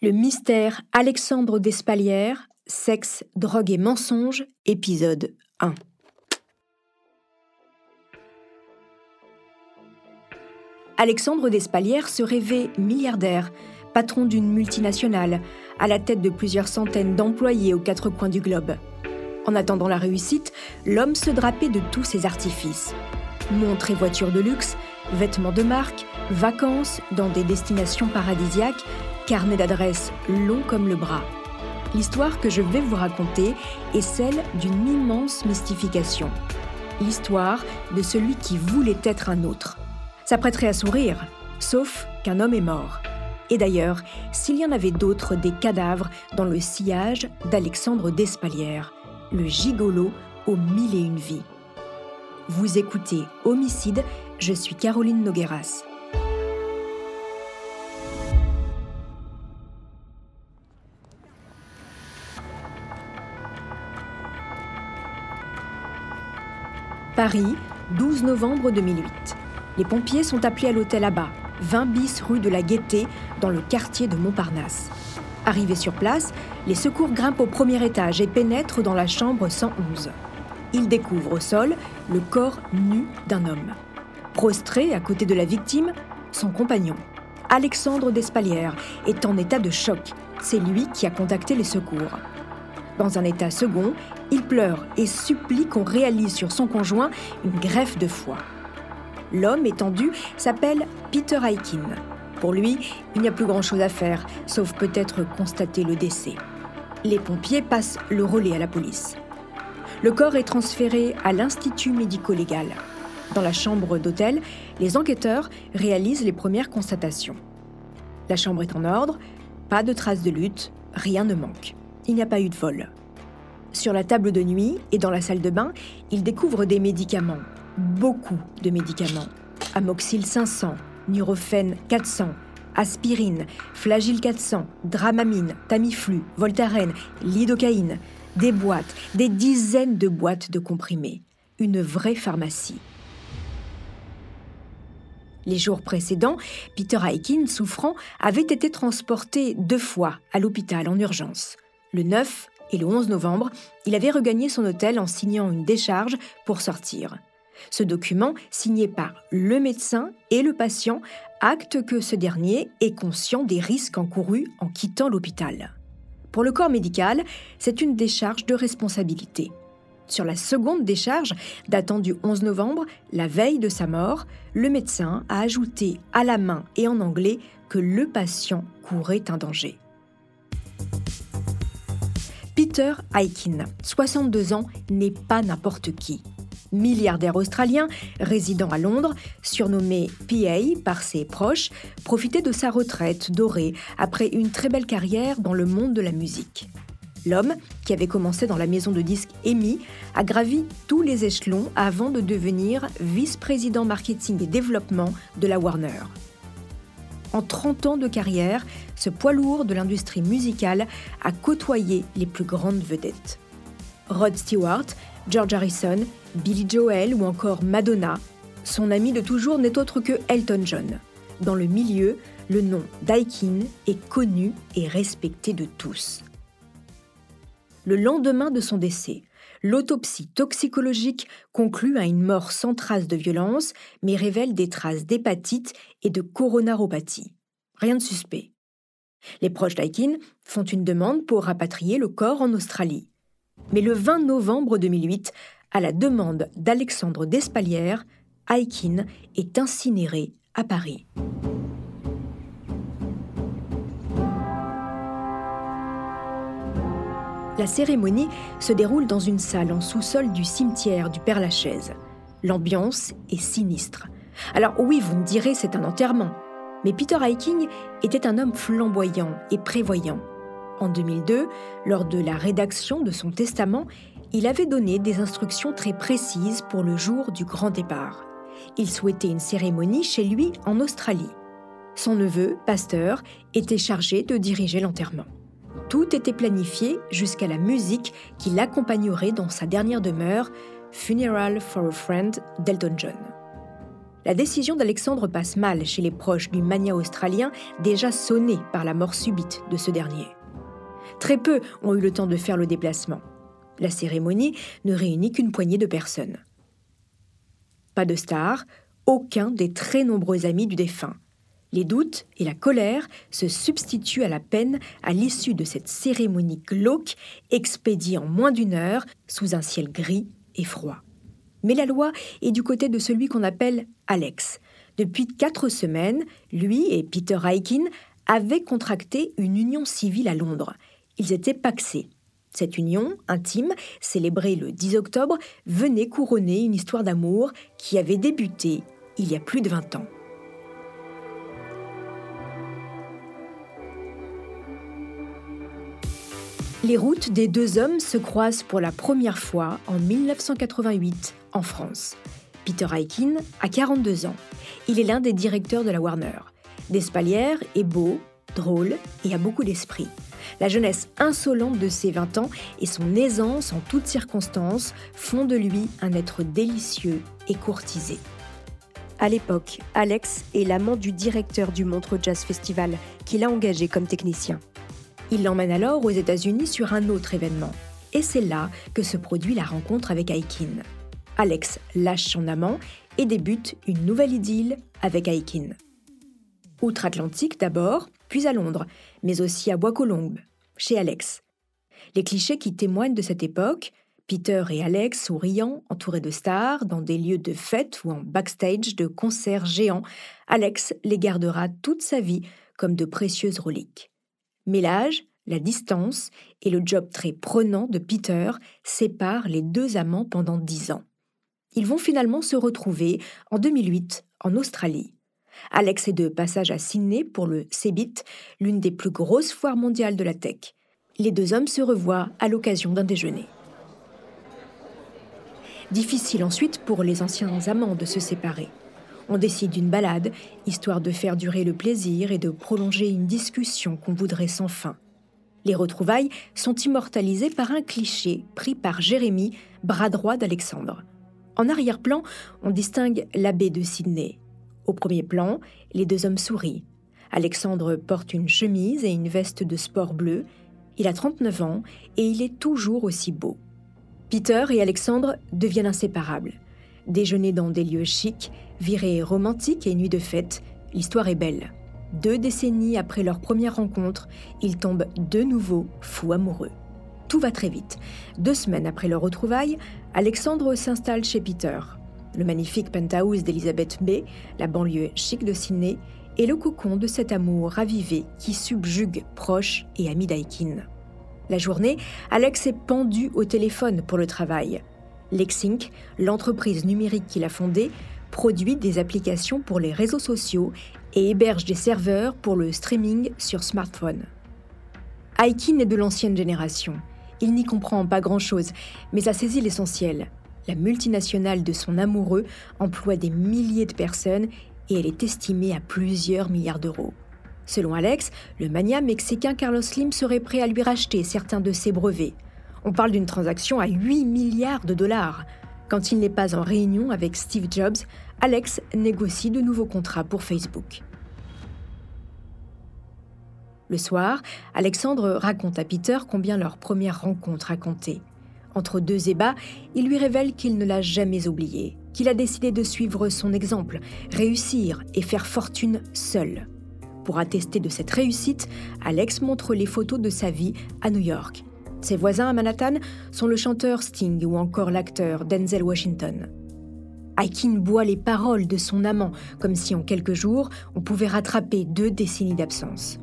Le mystère Alexandre Despalières, sexe, drogue et mensonge, épisode 1. Alexandre Despalières se rêvait milliardaire, patron d'une multinationale, à la tête de plusieurs centaines d'employés aux quatre coins du globe. En attendant la réussite, l'homme se drapait de tous ses artifices. Montres et voitures de luxe, vêtements de marque, vacances dans des destinations paradisiaques, carnet d'adresses long comme le bras. L'histoire que je vais vous raconter est celle d'une immense mystification. L'histoire de celui qui voulait être un autre. Ça prêterait à sourire, sauf qu'un homme est mort. Et d'ailleurs, s'il y en avait d'autres des cadavres dans le sillage d'Alexandre Despalières, le gigolo aux mille et une vies. Vous écoutez Homicide, je suis Caroline Nogueras. Paris, 12 novembre 2008. Les pompiers sont appelés à l'hôtel Abba, 20 bis rue de la Gaîté, dans le quartier de Montparnasse. Arrivés sur place, les secours grimpent au premier étage et pénètrent dans la chambre 111. Ils découvrent au sol le corps nu d'un homme. Prostré à côté de la victime, son compagnon. Alexandre Despalières est en état de choc. C'est lui qui a contacté les secours. Dans un état second, il pleure et supplie qu'on réalise sur son conjoint une greffe de foie. L'homme étendu s'appelle Peter Aikin. Pour lui, il n'y a plus grand-chose à faire, sauf peut-être constater le décès. Les pompiers passent le relais à la police. Le corps est transféré à l'Institut médico-légal. Dans la chambre d'hôtel, les enquêteurs réalisent les premières constatations. La chambre est en ordre, pas de traces de lutte, rien ne manque il n'y a pas eu de vol. Sur la table de nuit et dans la salle de bain, il découvre des médicaments. Beaucoup de médicaments. Amoxyl 500, Nurofen 400, aspirine, Flagyl 400, Dramamine, Tamiflu, Voltaren, lidocaïne, des boîtes, des dizaines de boîtes de comprimés. Une vraie pharmacie. Les jours précédents, Peter Aikin, souffrant, avait été transporté deux fois à l'hôpital en urgence. Le 9 et le 11 novembre, il avait regagné son hôtel en signant une décharge pour sortir. Ce document, signé par le médecin et le patient, acte que ce dernier est conscient des risques encourus en quittant l'hôpital. Pour le corps médical, c'est une décharge de responsabilité. Sur la seconde décharge, datant du 11 novembre, la veille de sa mort, le médecin a ajouté à la main et en anglais que le patient courait un danger. Peter Aikin, 62 ans, n'est pas n'importe qui. Milliardaire australien, résident à Londres, surnommé PA par ses proches, profitait de sa retraite dorée après une très belle carrière dans le monde de la musique. L'homme, qui avait commencé dans la maison de disques EMI, a gravi tous les échelons avant de devenir vice-président marketing et développement de la Warner. En 30 ans de carrière, ce poids lourd de l'industrie musicale a côtoyé les plus grandes vedettes. Rod Stewart, George Harrison, Billy Joel ou encore Madonna, son ami de toujours n'est autre que Elton John. Dans le milieu, le nom d'Aikin est connu et respecté de tous. Le lendemain de son décès, L'autopsie toxicologique conclut à une mort sans trace de violence, mais révèle des traces d'hépatite et de coronaropathie. Rien de suspect. Les proches d'Aikin font une demande pour rapatrier le corps en Australie. Mais le 20 novembre 2008, à la demande d'Alexandre Despalières, Aikin est incinéré à Paris. La cérémonie se déroule dans une salle en sous-sol du cimetière du Père-Lachaise. L'ambiance est sinistre. Alors oui, vous me direz, c'est un enterrement. Mais Peter Hiking était un homme flamboyant et prévoyant. En 2002, lors de la rédaction de son testament, il avait donné des instructions très précises pour le jour du grand départ. Il souhaitait une cérémonie chez lui en Australie. Son neveu, pasteur, était chargé de diriger l'enterrement. Tout était planifié jusqu'à la musique qui l'accompagnerait dans sa dernière demeure, Funeral for a Friend d'Elton John. la décision d'Alexandre passe mal chez les proches du mania australien déjà sonné par la mort subite de ce dernier. Très peu ont eu le temps de faire le déplacement. La cérémonie ne réunit qu'une poignée de personnes. Pas de stars, aucun des très nombreux amis du défunt. Les doutes et la colère se substituent à la peine à l'issue de cette cérémonie glauque expédiée en moins d'une heure sous un ciel gris et froid. Mais la loi est du côté de celui qu'on appelle Alex. Depuis quatre semaines, lui et Peter Aikin avaient contracté une union civile à Londres. Ils étaient paxés. Cette union, intime, célébrée le 10 octobre, venait couronner une histoire d'amour qui avait débuté il y a plus de 20 ans. Les routes des deux hommes se croisent pour la première fois en 1988 en France. Peter Aikin a 42 ans. Il est l'un des directeurs de la Warner. Despalières est beau, drôle et a beaucoup d'esprit. La jeunesse insolente de ses 20 ans et son aisance en toutes circonstances font de lui un être délicieux et courtisé. À l'époque, Alex est l'amant du directeur du Montreux Jazz Festival, qu'il a engagé comme technicien. Il l'emmène alors aux États-Unis sur un autre événement. Et c'est là que se produit la rencontre avec Aikin. Alex lâche son amant et débute une nouvelle idylle avec Aikin. Outre-Atlantique d'abord, puis à Londres, mais aussi à Bois-Colombes, chez Alex. Les clichés qui témoignent de cette époque, Peter et Alex souriant, entourés de stars, dans des lieux de fête ou en backstage de concerts géants, Alex les gardera toute sa vie comme de précieuses reliques. Mais l'âge, la distance et le job très prenant de Peter séparent les deux amants pendant dix ans. Ils vont finalement se retrouver en 2008 en Australie. Alex est de passage à Sydney pour le CeBIT, l'une des plus grosses foires mondiales de la tech. Les deux hommes se revoient à l'occasion d'un déjeuner. Difficile ensuite pour les anciens amants de se séparer. On décide d'une balade, histoire de faire durer le plaisir et de prolonger une discussion qu'on voudrait sans fin. Les retrouvailles sont immortalisées par un cliché pris par Jérémy, bras droit d'Alexandre. En arrière-plan, on distingue l'abbé de Sydney. Au premier plan, les deux hommes sourient. Alexandre porte une chemise et une veste de sport bleu. Il a 39 ans et il est toujours aussi beau. Peter et Alexandre deviennent inséparables. Déjeuner dans des lieux chics, virées romantiques et nuits de fête, l'histoire est belle. Deux décennies après leur première rencontre, ils tombent de nouveau fous amoureux. Tout va très vite. Deux semaines après leur retrouvaille, Alexandre s'installe chez Peter. Le magnifique penthouse d'Elizabeth Bay, la banlieue chic de Sydney, est le cocon de cet amour ravivé qui subjugue proches et amis d'Aikin. La journée, Alex est pendu au téléphone pour le travail. Lexink, l'entreprise numérique qu'il a fondée, produit des applications pour les réseaux sociaux et héberge des serveurs pour le streaming sur smartphone. Aikin est de l'ancienne génération. Il n'y comprend pas grand-chose, mais a saisi l'essentiel. La multinationale de son amoureux emploie des milliers de personnes et elle est estimée à plusieurs milliards d'euros. Selon Alex, le mania mexicain Carlos Slim serait prêt à lui racheter certains de ses brevets. On parle d'une transaction à 8 milliards de dollars. Quand il n'est pas en réunion avec Steve Jobs, Alex négocie de nouveaux contrats pour Facebook. Le soir, Alexandre raconte à Peter combien leur première rencontre a compté. Entre deux ébats, il lui révèle qu'il ne l'a jamais oublié, qu'il a décidé de suivre son exemple, réussir et faire fortune seul. Pour attester de cette réussite, Alex montre les photos de sa vie à New York ses voisins à Manhattan sont le chanteur Sting ou encore l'acteur Denzel Washington. Aikin boit les paroles de son amant comme si en quelques jours on pouvait rattraper deux décennies d'absence.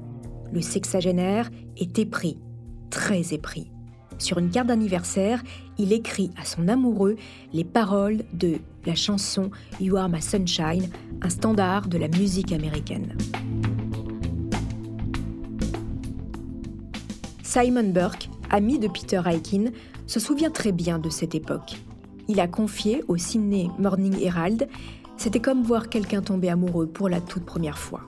Le sexagénaire est épris, très épris. Sur une carte d'anniversaire, il écrit à son amoureux les paroles de la chanson You Are My Sunshine, un standard de la musique américaine. Simon Burke ami de Peter Aikin, se souvient très bien de cette époque. Il a confié au Sydney Morning Herald C'était comme voir quelqu'un tomber amoureux pour la toute première fois.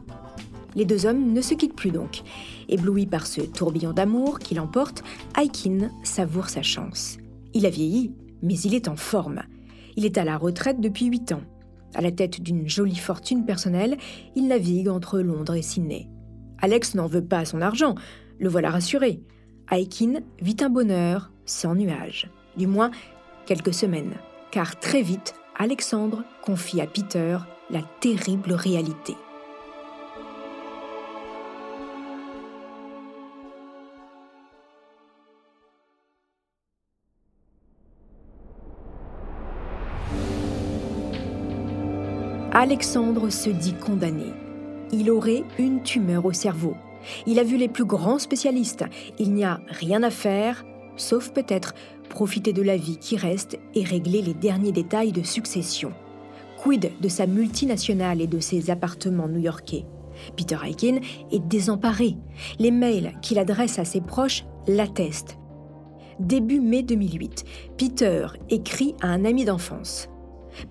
Les deux hommes ne se quittent plus donc. Ébloui par ce tourbillon d'amour qui l'emporte, Aikin savoure sa chance. Il a vieilli, mais il est en forme. Il est à la retraite depuis huit ans. À la tête d'une jolie fortune personnelle, il navigue entre Londres et Sydney. Alex n'en veut pas son argent, le voilà rassuré. Aikin vit un bonheur sans nuages, du moins quelques semaines, car très vite, Alexandre confie à Peter la terrible réalité. Alexandre se dit condamné. Il aurait une tumeur au cerveau. Il a vu les plus grands spécialistes. Il n'y a rien à faire, sauf peut-être profiter de la vie qui reste et régler les derniers détails de succession. Quid de sa multinationale et de ses appartements new-yorkais? Peter Aiken est désemparé. Les mails qu'il adresse à ses proches l'attestent. Début mai 2008, Peter écrit à un ami d'enfance.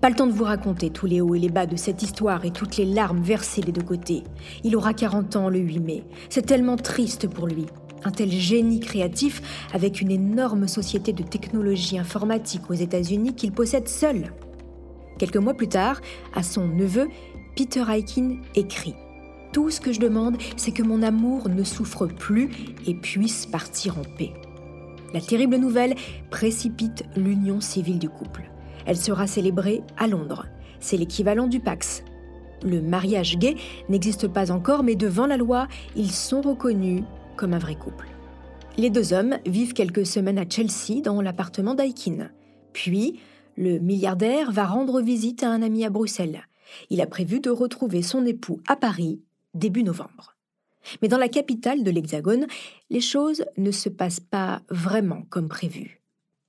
Pas le temps de vous raconter tous les hauts et les bas de cette histoire et toutes les larmes versées des deux côtés. Il aura 40 ans le 8 mai. C'est tellement triste pour lui. Un tel génie créatif avec une énorme société de technologie informatique aux États-Unis qu'il possède seul. Quelques mois plus tard, à son neveu, Peter Aikin écrit Tout ce que je demande, c'est que mon amour ne souffre plus et puisse partir en paix. La terrible nouvelle précipite l'union civile du couple. Elle sera célébrée à Londres. C'est l'équivalent du Pax. Le mariage gay n'existe pas encore, mais devant la loi, ils sont reconnus comme un vrai couple. Les deux hommes vivent quelques semaines à Chelsea dans l'appartement d'Aikin. Puis, le milliardaire va rendre visite à un ami à Bruxelles. Il a prévu de retrouver son époux à Paris début novembre. Mais dans la capitale de l'Hexagone, les choses ne se passent pas vraiment comme prévu.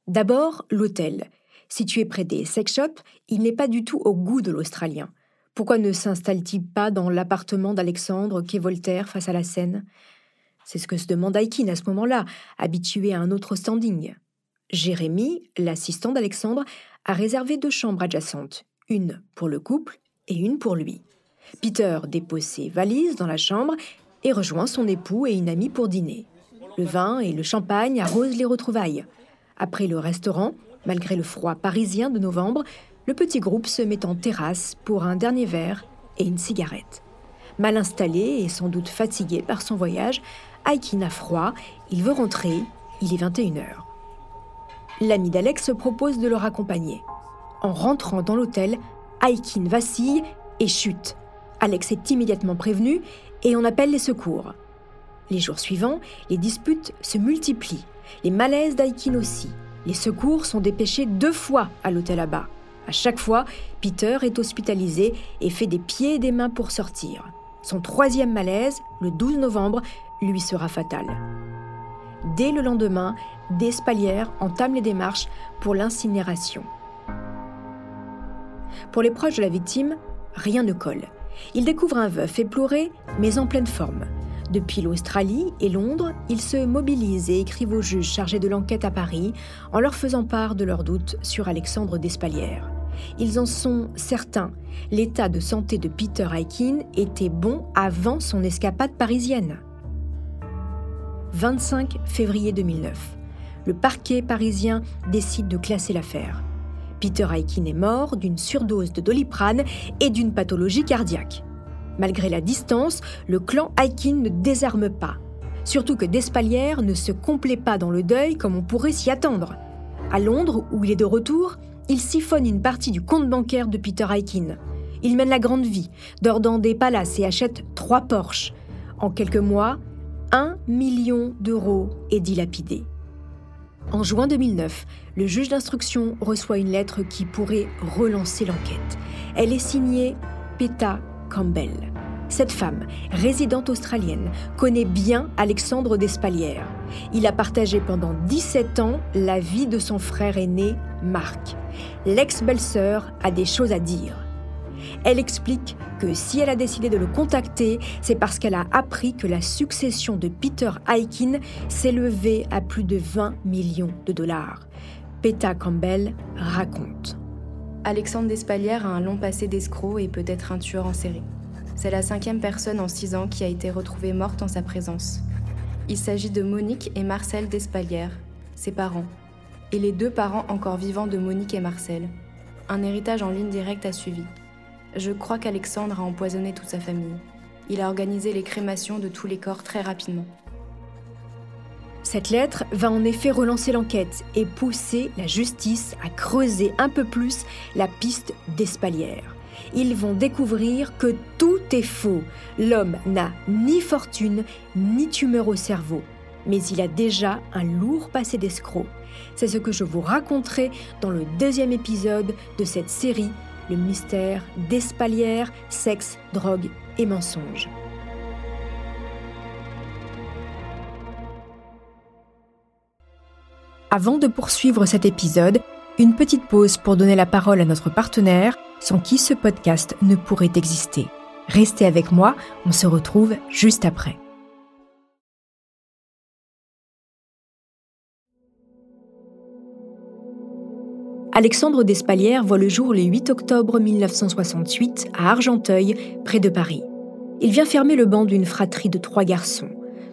D'abord, l'hôtel, Situé près des sex shops, il n'est pas du tout au goût de l'Australien. Pourquoi ne s'installe-t-il pas dans l'appartement d'Alexandre qu'est Voltaire face à la Seine C'est ce que se demande Aikin à ce moment-là, habitué à un autre standing. Jérémy, l'assistant d'Alexandre, a réservé deux chambres adjacentes, une pour le couple et une pour lui. Peter dépose ses valises dans la chambre et rejoint son époux et une amie pour dîner. Le vin et le champagne arrosent les retrouvailles. Après le restaurant, Malgré le froid parisien de novembre, le petit groupe se met en terrasse pour un dernier verre et une cigarette. Mal installé et sans doute fatigué par son voyage, Aikin a froid, il veut rentrer, il est 21h. L'ami d'Alex se propose de le raccompagner. En rentrant dans l'hôtel, Aikin vacille et chute. Alex est immédiatement prévenu et on appelle les secours. Les jours suivants, les disputes se multiplient, les malaises d'Aikin aussi. Les secours sont dépêchés deux fois à l'hôtel bas. À chaque fois, Peter est hospitalisé et fait des pieds et des mains pour sortir. Son troisième malaise, le 12 novembre, lui sera fatal. Dès le lendemain, des spalières entament les démarches pour l'incinération. Pour les proches de la victime, rien ne colle. Ils découvrent un veuf éploré, mais en pleine forme. Depuis l'Australie et Londres, ils se mobilisent et écrivent aux juges chargés de l'enquête à Paris en leur faisant part de leurs doutes sur Alexandre Despalières. Ils en sont certains. L'état de santé de Peter Aikin était bon avant son escapade parisienne. 25 février 2009. Le parquet parisien décide de classer l'affaire. Peter Aikin est mort d'une surdose de doliprane et d'une pathologie cardiaque. Malgré la distance, le clan Aikin ne désarme pas. Surtout que Despalières ne se complaît pas dans le deuil comme on pourrait s'y attendre. À Londres, où il est de retour, il siphonne une partie du compte bancaire de Peter Aikin. Il mène la grande vie, dort dans des palaces et achète trois Porsche. En quelques mois, un million d'euros est dilapidé. En juin 2009, le juge d'instruction reçoit une lettre qui pourrait relancer l'enquête. Elle est signée Peta Campbell. Cette femme, résidente australienne, connaît bien Alexandre Despalières. Il a partagé pendant 17 ans la vie de son frère aîné, Marc. L'ex-belle-sœur a des choses à dire. Elle explique que si elle a décidé de le contacter, c'est parce qu'elle a appris que la succession de Peter Aikin s'élevait à plus de 20 millions de dollars. Peta Campbell raconte. Alexandre Despalières a un long passé d'escroc et peut-être un tueur en série. C'est la cinquième personne en six ans qui a été retrouvée morte en sa présence. Il s'agit de Monique et Marcel Despalières, ses parents, et les deux parents encore vivants de Monique et Marcel. Un héritage en ligne directe a suivi. Je crois qu'Alexandre a empoisonné toute sa famille. Il a organisé les crémations de tous les corps très rapidement. Cette lettre va en effet relancer l'enquête et pousser la justice à creuser un peu plus la piste d'Espalière. Ils vont découvrir que tout est faux. L'homme n'a ni fortune ni tumeur au cerveau, mais il a déjà un lourd passé d'escroc. C'est ce que je vous raconterai dans le deuxième épisode de cette série, Le mystère d'Espalière, sexe, drogue et mensonges. Avant de poursuivre cet épisode, une petite pause pour donner la parole à notre partenaire, sans qui ce podcast ne pourrait exister. Restez avec moi, on se retrouve juste après. Alexandre Despalières voit le jour le 8 octobre 1968 à Argenteuil, près de Paris. Il vient fermer le banc d'une fratrie de trois garçons.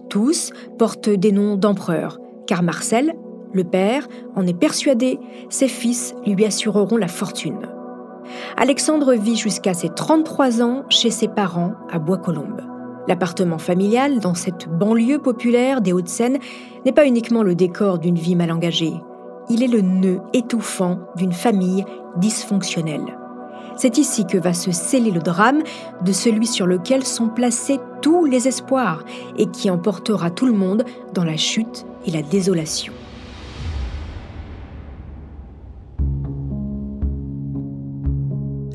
Tous portent des noms d'empereurs, car Marcel, le père en est persuadé, ses fils lui assureront la fortune. Alexandre vit jusqu'à ses 33 ans chez ses parents à Bois-Colombes. L'appartement familial dans cette banlieue populaire des Hauts-de-Seine n'est pas uniquement le décor d'une vie mal engagée, il est le nœud étouffant d'une famille dysfonctionnelle. C'est ici que va se sceller le drame de celui sur lequel sont placés tous les espoirs et qui emportera tout le monde dans la chute et la désolation.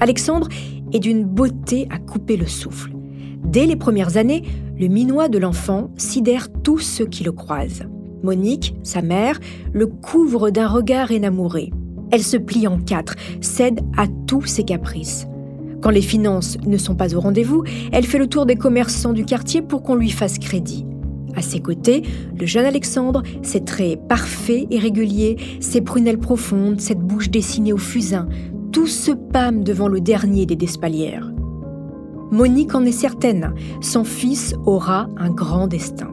Alexandre est d'une beauté à couper le souffle. Dès les premières années, le minois de l'enfant sidère tous ceux qui le croisent. Monique, sa mère, le couvre d'un regard énamouré. Elle se plie en quatre, cède à tous ses caprices. Quand les finances ne sont pas au rendez-vous, elle fait le tour des commerçants du quartier pour qu'on lui fasse crédit. À ses côtés, le jeune Alexandre, ses traits parfaits et réguliers, ses prunelles profondes, cette bouche dessinée au fusain, tout se pâme devant le dernier des Despalières. Monique en est certaine, son fils aura un grand destin.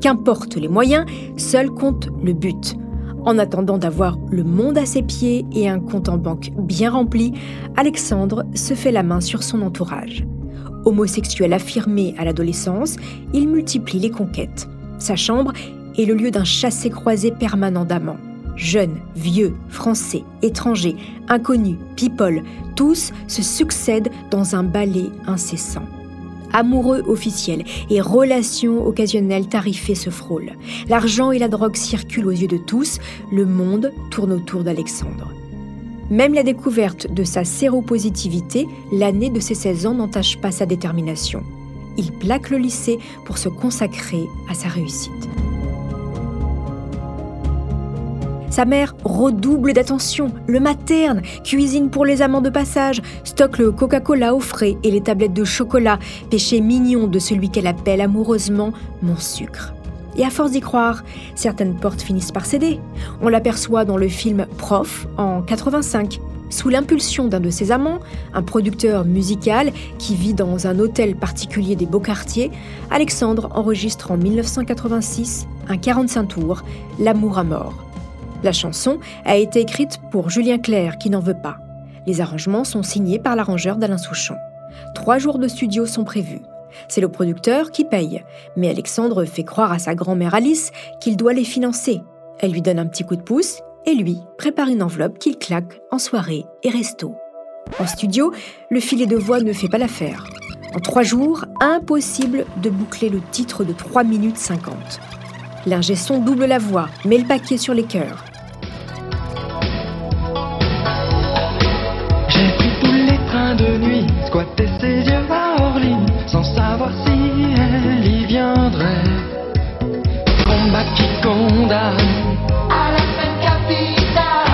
Qu'importe les moyens, seul compte le but. En attendant d'avoir le monde à ses pieds et un compte en banque bien rempli, Alexandre se fait la main sur son entourage. Homosexuel affirmé à l'adolescence, il multiplie les conquêtes. Sa chambre est le lieu d'un chassé-croisé permanent d'amants. Jeunes, vieux, français, étrangers, inconnus, people, tous se succèdent dans un ballet incessant. Amoureux officiels et relations occasionnelles tarifées se frôlent. L'argent et la drogue circulent aux yeux de tous, le monde tourne autour d'Alexandre. Même la découverte de sa séropositivité, l'année de ses 16 ans, n'entache pas sa détermination. Il plaque le lycée pour se consacrer à sa réussite. Sa mère redouble d'attention, le materne, cuisine pour les amants de passage, stocke le Coca-Cola au frais et les tablettes de chocolat, péché mignon de celui qu'elle appelle amoureusement mon sucre. Et à force d'y croire, certaines portes finissent par céder. On l'aperçoit dans le film Prof en 85. Sous l'impulsion d'un de ses amants, un producteur musical qui vit dans un hôtel particulier des beaux quartiers, Alexandre enregistre en 1986 un 45 tours, L'amour à mort. La chanson a été écrite pour Julien Clerc qui n'en veut pas. Les arrangements sont signés par l'arrangeur d'Alain Souchon. Trois jours de studio sont prévus. C'est le producteur qui paye, mais Alexandre fait croire à sa grand-mère Alice qu'il doit les financer. Elle lui donne un petit coup de pouce et lui prépare une enveloppe qu'il claque en soirée et resto. En studio, le filet de voix ne fait pas l'affaire. En trois jours, impossible de boucler le titre de 3 minutes 50. L'ingé son double la voix, met le paquet sur les cœurs. J'ai pris tous les trains de nuit, squatté ses yeux à Orly, sans savoir si elle y viendrait. Combat qui condamne à la peine capitale.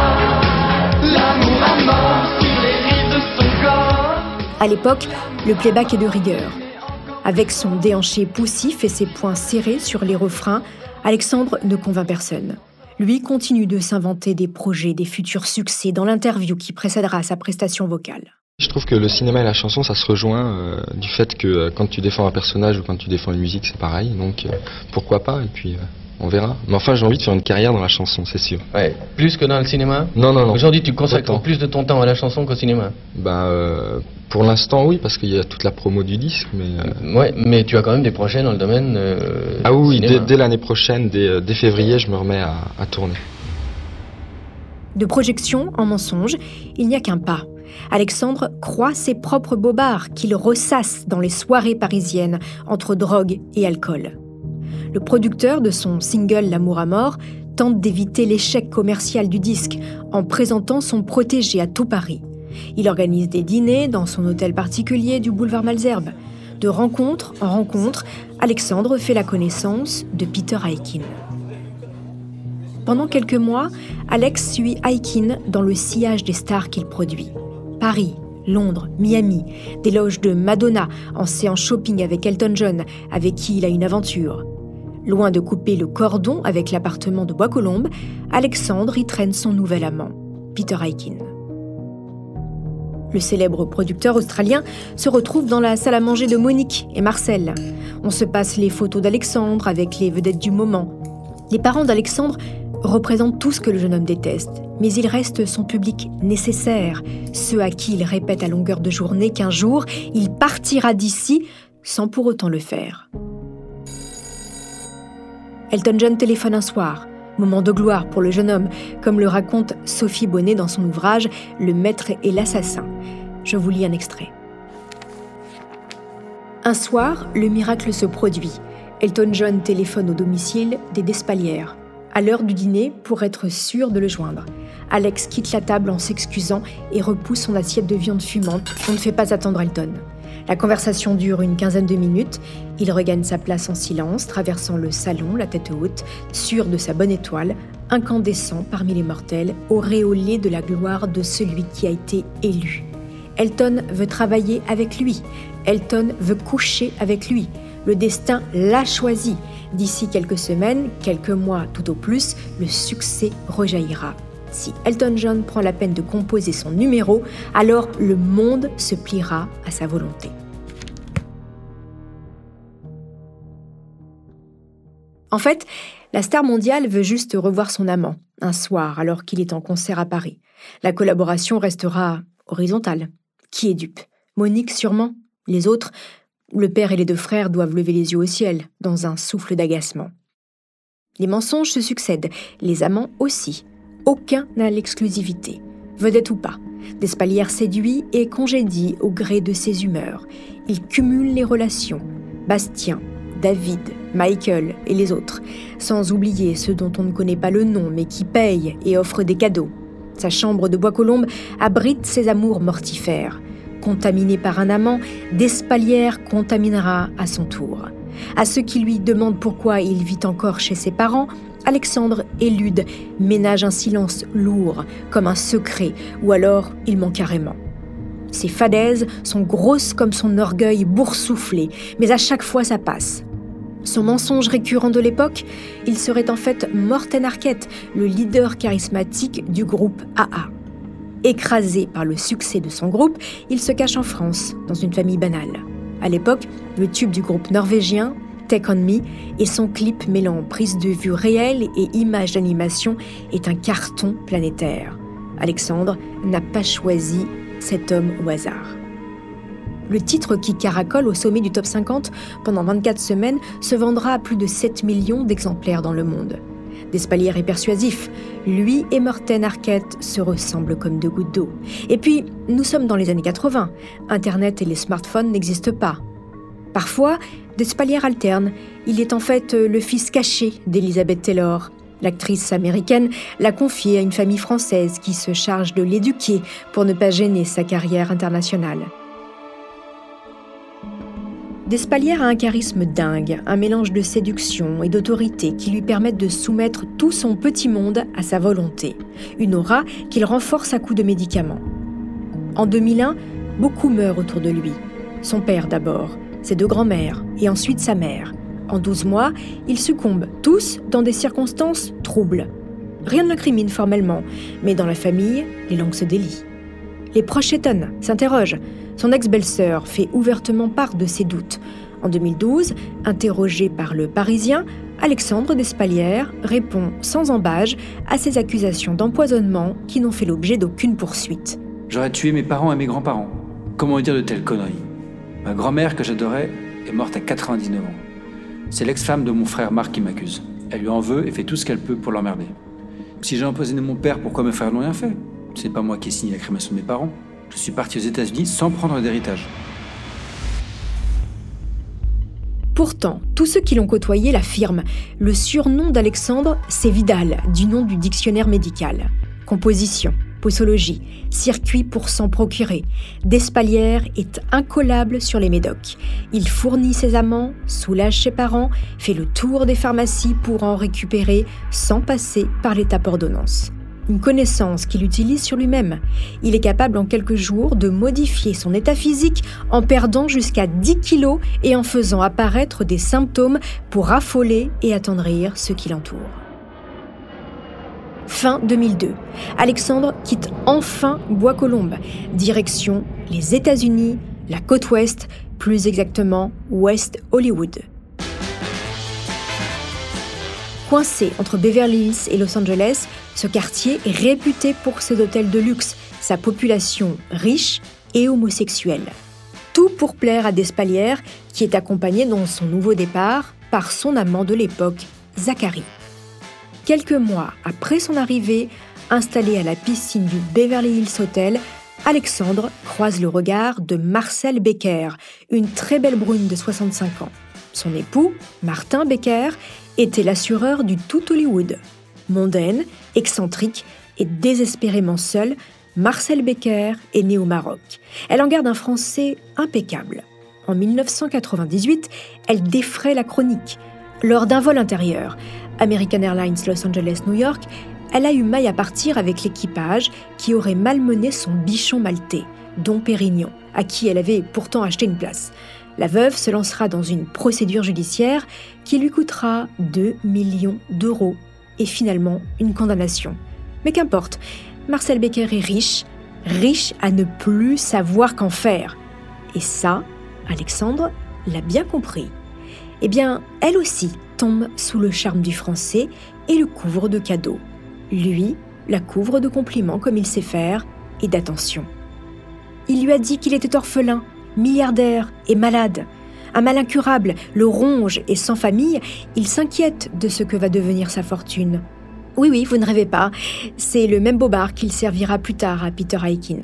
L'amour à mort sur les rives de son corps. À l'époque, le playback est de rigueur. Avec son déhanché poussif et ses poings serrés sur les refrains, Alexandre ne convainc personne. Lui continue de s'inventer des projets, des futurs succès dans l'interview qui précédera sa prestation vocale. Je trouve que le cinéma et la chanson, ça se rejoint euh, du fait que euh, quand tu défends un personnage ou quand tu défends une musique, c'est pareil. Donc euh, pourquoi pas Et puis on verra. Mais enfin, j'ai envie de faire une carrière dans la chanson, c'est sûr. Ouais, plus que dans le cinéma? Non, non, non. Aujourd'hui, tu consacres Autant. plus de ton temps à la chanson qu'au cinéma? Bah, euh, pour l'instant, oui, parce qu'il y a toute la promo du disque, mais... euh, Ouais, mais tu as quand même des projets dans le domaine. euh, Ah oui, dès, l'année prochaine, dès, euh, dès février, je me remets à, à tourner. De projection en mensonge, il n'y a qu'un pas. Alexandre croit ses propres bobards qu'il ressasse dans les soirées parisiennes entre drogue et alcool. Le producteur de son single L'amour à mort tente d'éviter l'échec commercial du disque en présentant son protégé à tout Paris. Il organise des dîners dans son hôtel particulier du boulevard Malzerbe. De rencontre en rencontre, Alexandre fait la connaissance de Peter Aikin. Pendant quelques mois, Alex suit Aikin dans le sillage des stars qu'il produit. Paris, Londres, Miami, des loges de Madonna en séance shopping avec Elton John, avec qui il a une aventure. Loin de couper le cordon avec l'appartement de Bois-Colombes, Alexandre y traîne son nouvel amant, Peter Aikin. Le célèbre producteur australien se retrouve dans la salle à manger de Monique et Marcel. On se passe les photos d'Alexandre avec les vedettes du moment. Les parents d'Alexandre représentent tout ce que le jeune homme déteste, mais il reste son public nécessaire, ceux à qui il répète à longueur de journée qu'un jour, il partira d'ici sans pour autant le faire. Elton John téléphone un soir, moment de gloire pour le jeune homme, comme le raconte Sophie Bonnet dans son ouvrage Le maître et l'assassin. Je vous lis un extrait. Un soir, le miracle se produit. Elton John téléphone au domicile des Despalières, à l'heure du dîner pour être sûr de le joindre. Alex quitte la table en s'excusant et repousse son assiette de viande fumante. On ne fait pas attendre Elton. La conversation dure une quinzaine de minutes. Il regagne sa place en silence, traversant le salon, la tête haute, sûr de sa bonne étoile, incandescent parmi les mortels, auréolé de la gloire de celui qui a été élu. Elton veut travailler avec lui. Elton veut coucher avec lui. Le destin l'a choisi. D'ici quelques semaines, quelques mois tout au plus, le succès rejaillira. Si Elton John prend la peine de composer son numéro, alors le monde se pliera à sa volonté. En fait, la star mondiale veut juste revoir son amant, un soir, alors qu'il est en concert à Paris. La collaboration restera horizontale. Qui est dupe? Monique sûrement. Les autres, le père et les deux frères doivent lever les yeux au ciel, dans un souffle d'agacement. Les mensonges se succèdent, les amants aussi. Aucun n'a l'exclusivité, vedette ou pas. Despalières séduit et congédie au gré de ses humeurs. Il cumule les relations. Bastien, David, Michael et les autres, sans oublier ceux dont on ne connaît pas le nom mais qui payent et offrent des cadeaux. Sa chambre de Bois-Colombes abrite ses amours mortifères. Contaminé par un amant, Despalières contaminera à son tour. À ceux qui lui demandent pourquoi il vit encore chez ses parents, Alexandre élude, ménage un silence lourd, comme un secret, ou alors il ment carrément. Ses fadaises sont grosses comme son orgueil boursouflé, mais à chaque fois ça passe. Son mensonge récurrent de l'époque, il serait en fait Morten Arquette, le leader charismatique du groupe AA. Écrasé par le succès de son groupe, il se cache en France, dans une famille banale. À l'époque, le tube du groupe norvégien, Take On Me, et son clip mêlant prise de vue réelle et images d'animation est un carton planétaire. Alexandre n'a pas choisi cet homme au hasard. Le titre qui caracole au sommet du top 50 pendant 24 semaines se vendra à plus de 7 millions d'exemplaires dans le monde. Despalières est persuasif. Lui et Morten Arquette se ressemblent comme deux gouttes d'eau. Et puis, nous sommes dans les années 80. Internet et les smartphones n'existent pas. Parfois, Despalières alterne. Il est en fait le fils caché d'Elizabeth Taylor. L'actrice américaine l'a confié à une famille française qui se charge de l'éduquer pour ne pas gêner sa carrière internationale. Despalières a un charisme dingue, un mélange de séduction et d'autorité qui lui permettent de soumettre tout son petit monde à sa volonté, une aura qu'il renforce à coups de médicaments. En 2001, beaucoup meurent autour de lui. Son père d'abord, ses deux grands-mères et ensuite sa mère. En 12 mois, ils succombent tous dans des circonstances troubles. Rien ne crimine formellement, mais dans la famille, les langues se délient. Les proches s'étonnent, s'interrogent. Son ex-belle-sœur fait ouvertement part de ses doutes. En 2012, interrogée par le Parisien, Alexandre Despalières répond sans embâge à ces accusations d'empoisonnement qui n'ont fait l'objet d'aucune poursuite. J'aurais tué mes parents et mes grands-parents. Comment dire de telles conneries? Ma grand-mère, que j'adorais, est morte à 99 ans. C'est l'ex-femme de mon frère Marc qui m'accuse. Elle lui en veut et fait tout ce qu'elle peut pour l'emmerder. Si j'ai empoisonné mon père, pourquoi mes frères n'ont rien fait C'est pas moi qui ai signé la crémation de mes parents. Je suis parti aux États-Unis sans prendre d'héritage. Pourtant, tous ceux qui l'ont côtoyé l'affirment. Le surnom d'Alexandre, c'est Vidal, du nom du dictionnaire médical. Composition, posologie, circuit pour s'en procurer. Despalières est incollable sur les médocs. Il fournit ses amants, soulage ses parents, fait le tour des pharmacies pour en récupérer sans passer par l'étape ordonnance une connaissance qu'il utilise sur lui-même. Il est capable en quelques jours de modifier son état physique en perdant jusqu'à 10 kilos et en faisant apparaître des symptômes pour affoler et attendrir ceux qui l'entourent. Fin 2002, Alexandre quitte enfin Bois-Colombes, direction les États-Unis, la côte ouest, plus exactement West Hollywood. Coincé entre Beverly Hills et Los Angeles, ce quartier est réputé pour ses hôtels de luxe, sa population riche et homosexuelle. Tout pour plaire à Despalières, qui est accompagné dans son nouveau départ par son amant de l'époque, Zachary. Quelques mois après son arrivée, installé à la piscine du Beverly Hills Hotel, Alexandre croise le regard de Marcel Becker, une très belle brune de 65 ans. Son époux, Martin Becker, était l'assureur du tout Hollywood. Mondaine, excentrique et désespérément seule, Marcel Becker est née au Maroc. Elle en garde un français impeccable. En 1998, elle défraie la chronique. Lors d'un vol intérieur, American Airlines Los Angeles-New York, elle a eu maille à partir avec l'équipage qui aurait malmené son bichon maltais, Don Pérignon, à qui elle avait pourtant acheté une place. La veuve se lancera dans une procédure judiciaire qui lui coûtera 2 millions d'euros et finalement une condamnation. Mais qu'importe, Marcel Becker est riche, riche à ne plus savoir qu'en faire. Et ça, Alexandre l'a bien compris. Eh bien, elle aussi tombe sous le charme du français et le couvre de cadeaux. Lui la couvre de compliments comme il sait faire et d'attention. Il lui a dit qu'il était orphelin, milliardaire et malade. Un mal incurable le ronge et sans famille, il s'inquiète de ce que va devenir sa fortune. Oui, oui, vous ne rêvez pas, c'est le même bobard qu'il servira plus tard à Peter Aikin.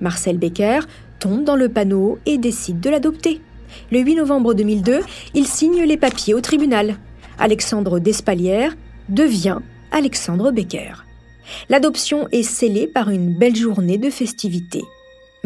Marcel Becker tombe dans le panneau et décide de l'adopter. Le 8 novembre 2002, il signe les papiers au tribunal. Alexandre Despalières devient Alexandre Becker. L'adoption est scellée par une belle journée de festivités.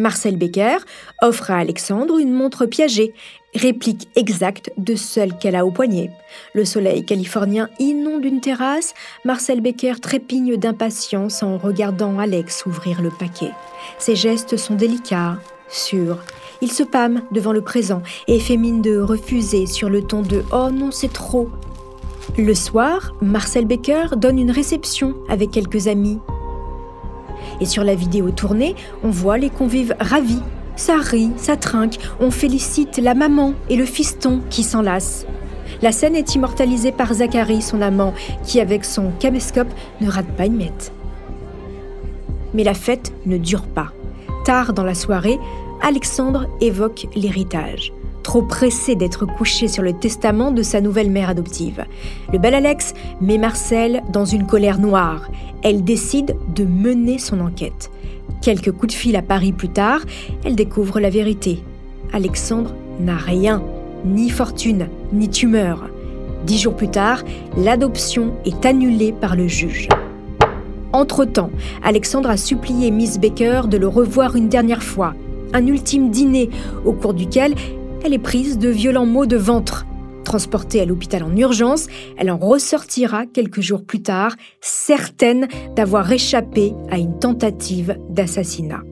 Marcel Becker offre à Alexandre une montre Piaget, réplique exacte de celle qu'elle a au poignet. Le soleil californien inonde une terrasse, Marcel Becker trépigne d'impatience en regardant Alex ouvrir le paquet. Ses gestes sont délicats, sûrs. Il se pâme devant le présent et fait mine de refuser sur le ton de ⁇ Oh non, c'est trop !⁇ Le soir, Marcel Becker donne une réception avec quelques amis et sur la vidéo tournée, on voit les convives ravis. Ça rit, ça trinque, on félicite la maman et le fiston qui s'enlacent. La scène est immortalisée par Zachary, son amant, qui avec son caméscope ne rate pas une miette. Mais la fête ne dure pas. Tard dans la soirée, Alexandre évoque l'héritage trop pressé d'être couché sur le testament de sa nouvelle mère adoptive. Le bel Alex met Marcel dans une colère noire. Elle décide de mener son enquête. Quelques coups de fil à Paris plus tard, elle découvre la vérité. Alexandre n'a rien, ni fortune, ni tumeur. Dix jours plus tard, l'adoption est annulée par le juge. Entre-temps, Alexandre a supplié Miss Baker de le revoir une dernière fois. Un ultime dîner au cours duquel elle est prise de violents maux de ventre. Transportée à l'hôpital en urgence, elle en ressortira quelques jours plus tard, certaine d'avoir échappé à une tentative d'assassinat.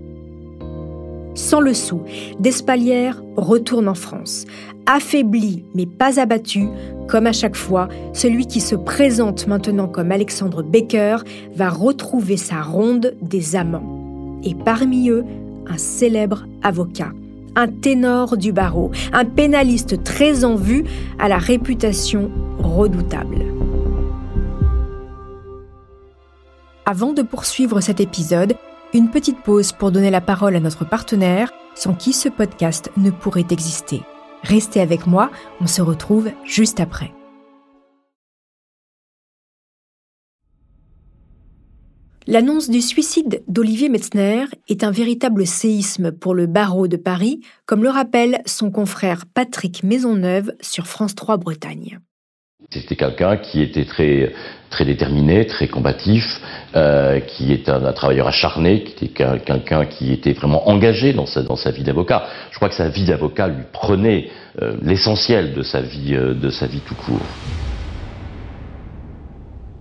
Sans le sou, Despalières retourne en France. Affaibli mais pas abattu, comme à chaque fois, celui qui se présente maintenant comme Alexandre Baker va retrouver sa ronde des amants. Et parmi eux, un célèbre avocat un ténor du barreau, un pénaliste très en vue à la réputation redoutable. Avant de poursuivre cet épisode, une petite pause pour donner la parole à notre partenaire sans qui ce podcast ne pourrait exister. Restez avec moi, on se retrouve juste après. L'annonce du suicide d'Olivier Metzner est un véritable séisme pour le barreau de Paris, comme le rappelle son confrère Patrick Maisonneuve sur France 3 Bretagne. C'était quelqu'un qui était très, très déterminé, très combatif, euh, qui était un, travailleur acharné, qui était quelqu'un qui était vraiment engagé dans sa, vie d'avocat. Je crois que sa vie d'avocat lui prenait euh, l'essentiel de euh, de sa vie tout court.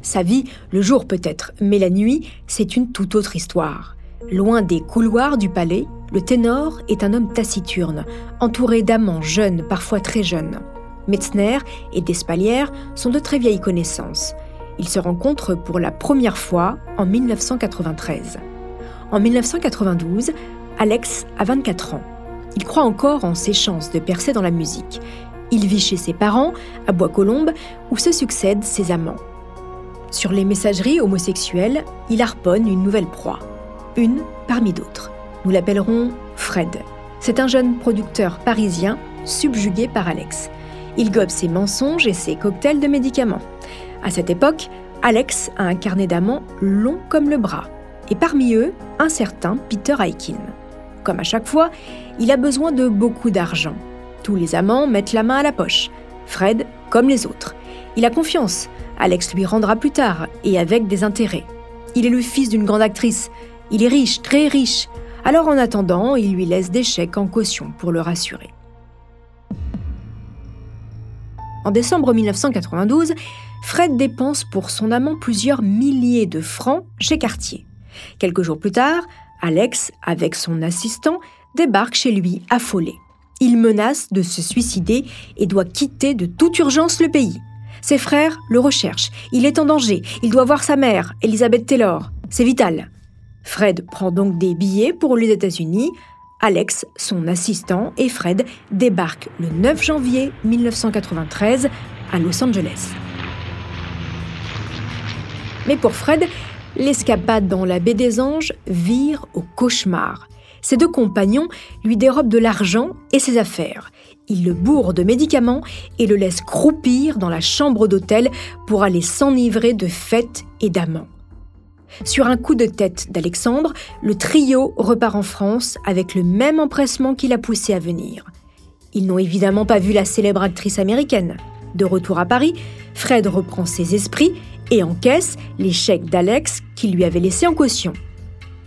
Sa vie, le jour peut-être, mais la nuit, c'est une toute autre histoire. Loin des couloirs du palais, le ténor est un homme taciturne, entouré d'amants jeunes, parfois très jeunes. Metzner et Despalières sont de très vieilles connaissances. Ils se rencontrent pour la première fois en 1993. En 1992, Alex a 24 ans. Il croit encore en ses chances de percer dans la musique. Il vit chez ses parents, à Bois-Colombes, où se succèdent ses amants. Sur les messageries homosexuelles, il harponne une nouvelle proie. Une parmi d'autres. Nous l'appellerons Fred. C'est un jeune producteur parisien subjugué par Alex. Il gobe ses mensonges et ses cocktails de médicaments. À cette époque, Alex a un carnet d'amants long comme le bras. Et parmi eux, un certain Peter Aikin. Comme à chaque fois, il a besoin de beaucoup d'argent. Tous les amants mettent la main à la poche. Fred, comme les autres. Il a confiance. Alex lui rendra plus tard, et avec des intérêts. Il est le fils d'une grande actrice. Il est riche, très riche. Alors en attendant, il lui laisse des chèques en caution pour le rassurer. En décembre 1992, Fred dépense pour son amant plusieurs milliers de francs chez Cartier. Quelques jours plus tard, Alex, avec son assistant, débarque chez lui affolé. Il menace de se suicider et doit quitter de toute urgence le pays. Ses frères le recherchent. Il est en danger. Il doit voir sa mère, Elizabeth Taylor. C'est vital. Fred prend donc des billets pour les États-Unis. Alex, son assistant, et Fred débarquent le 9 janvier 1993 à Los Angeles. Mais pour Fred, l'escapade dans la baie des Anges vire au cauchemar. Ses deux compagnons lui dérobent de l'argent et ses affaires. Ils le bourrent de médicaments et le laissent croupir dans la chambre d'hôtel pour aller s'enivrer de fêtes et d'amants. Sur un coup de tête d'Alexandre, le trio repart en France avec le même empressement qui l'a poussé à venir. Ils n'ont évidemment pas vu la célèbre actrice américaine. De retour à Paris, Fred reprend ses esprits et encaisse les chèques d'Alex qu'il lui avait laissés en caution.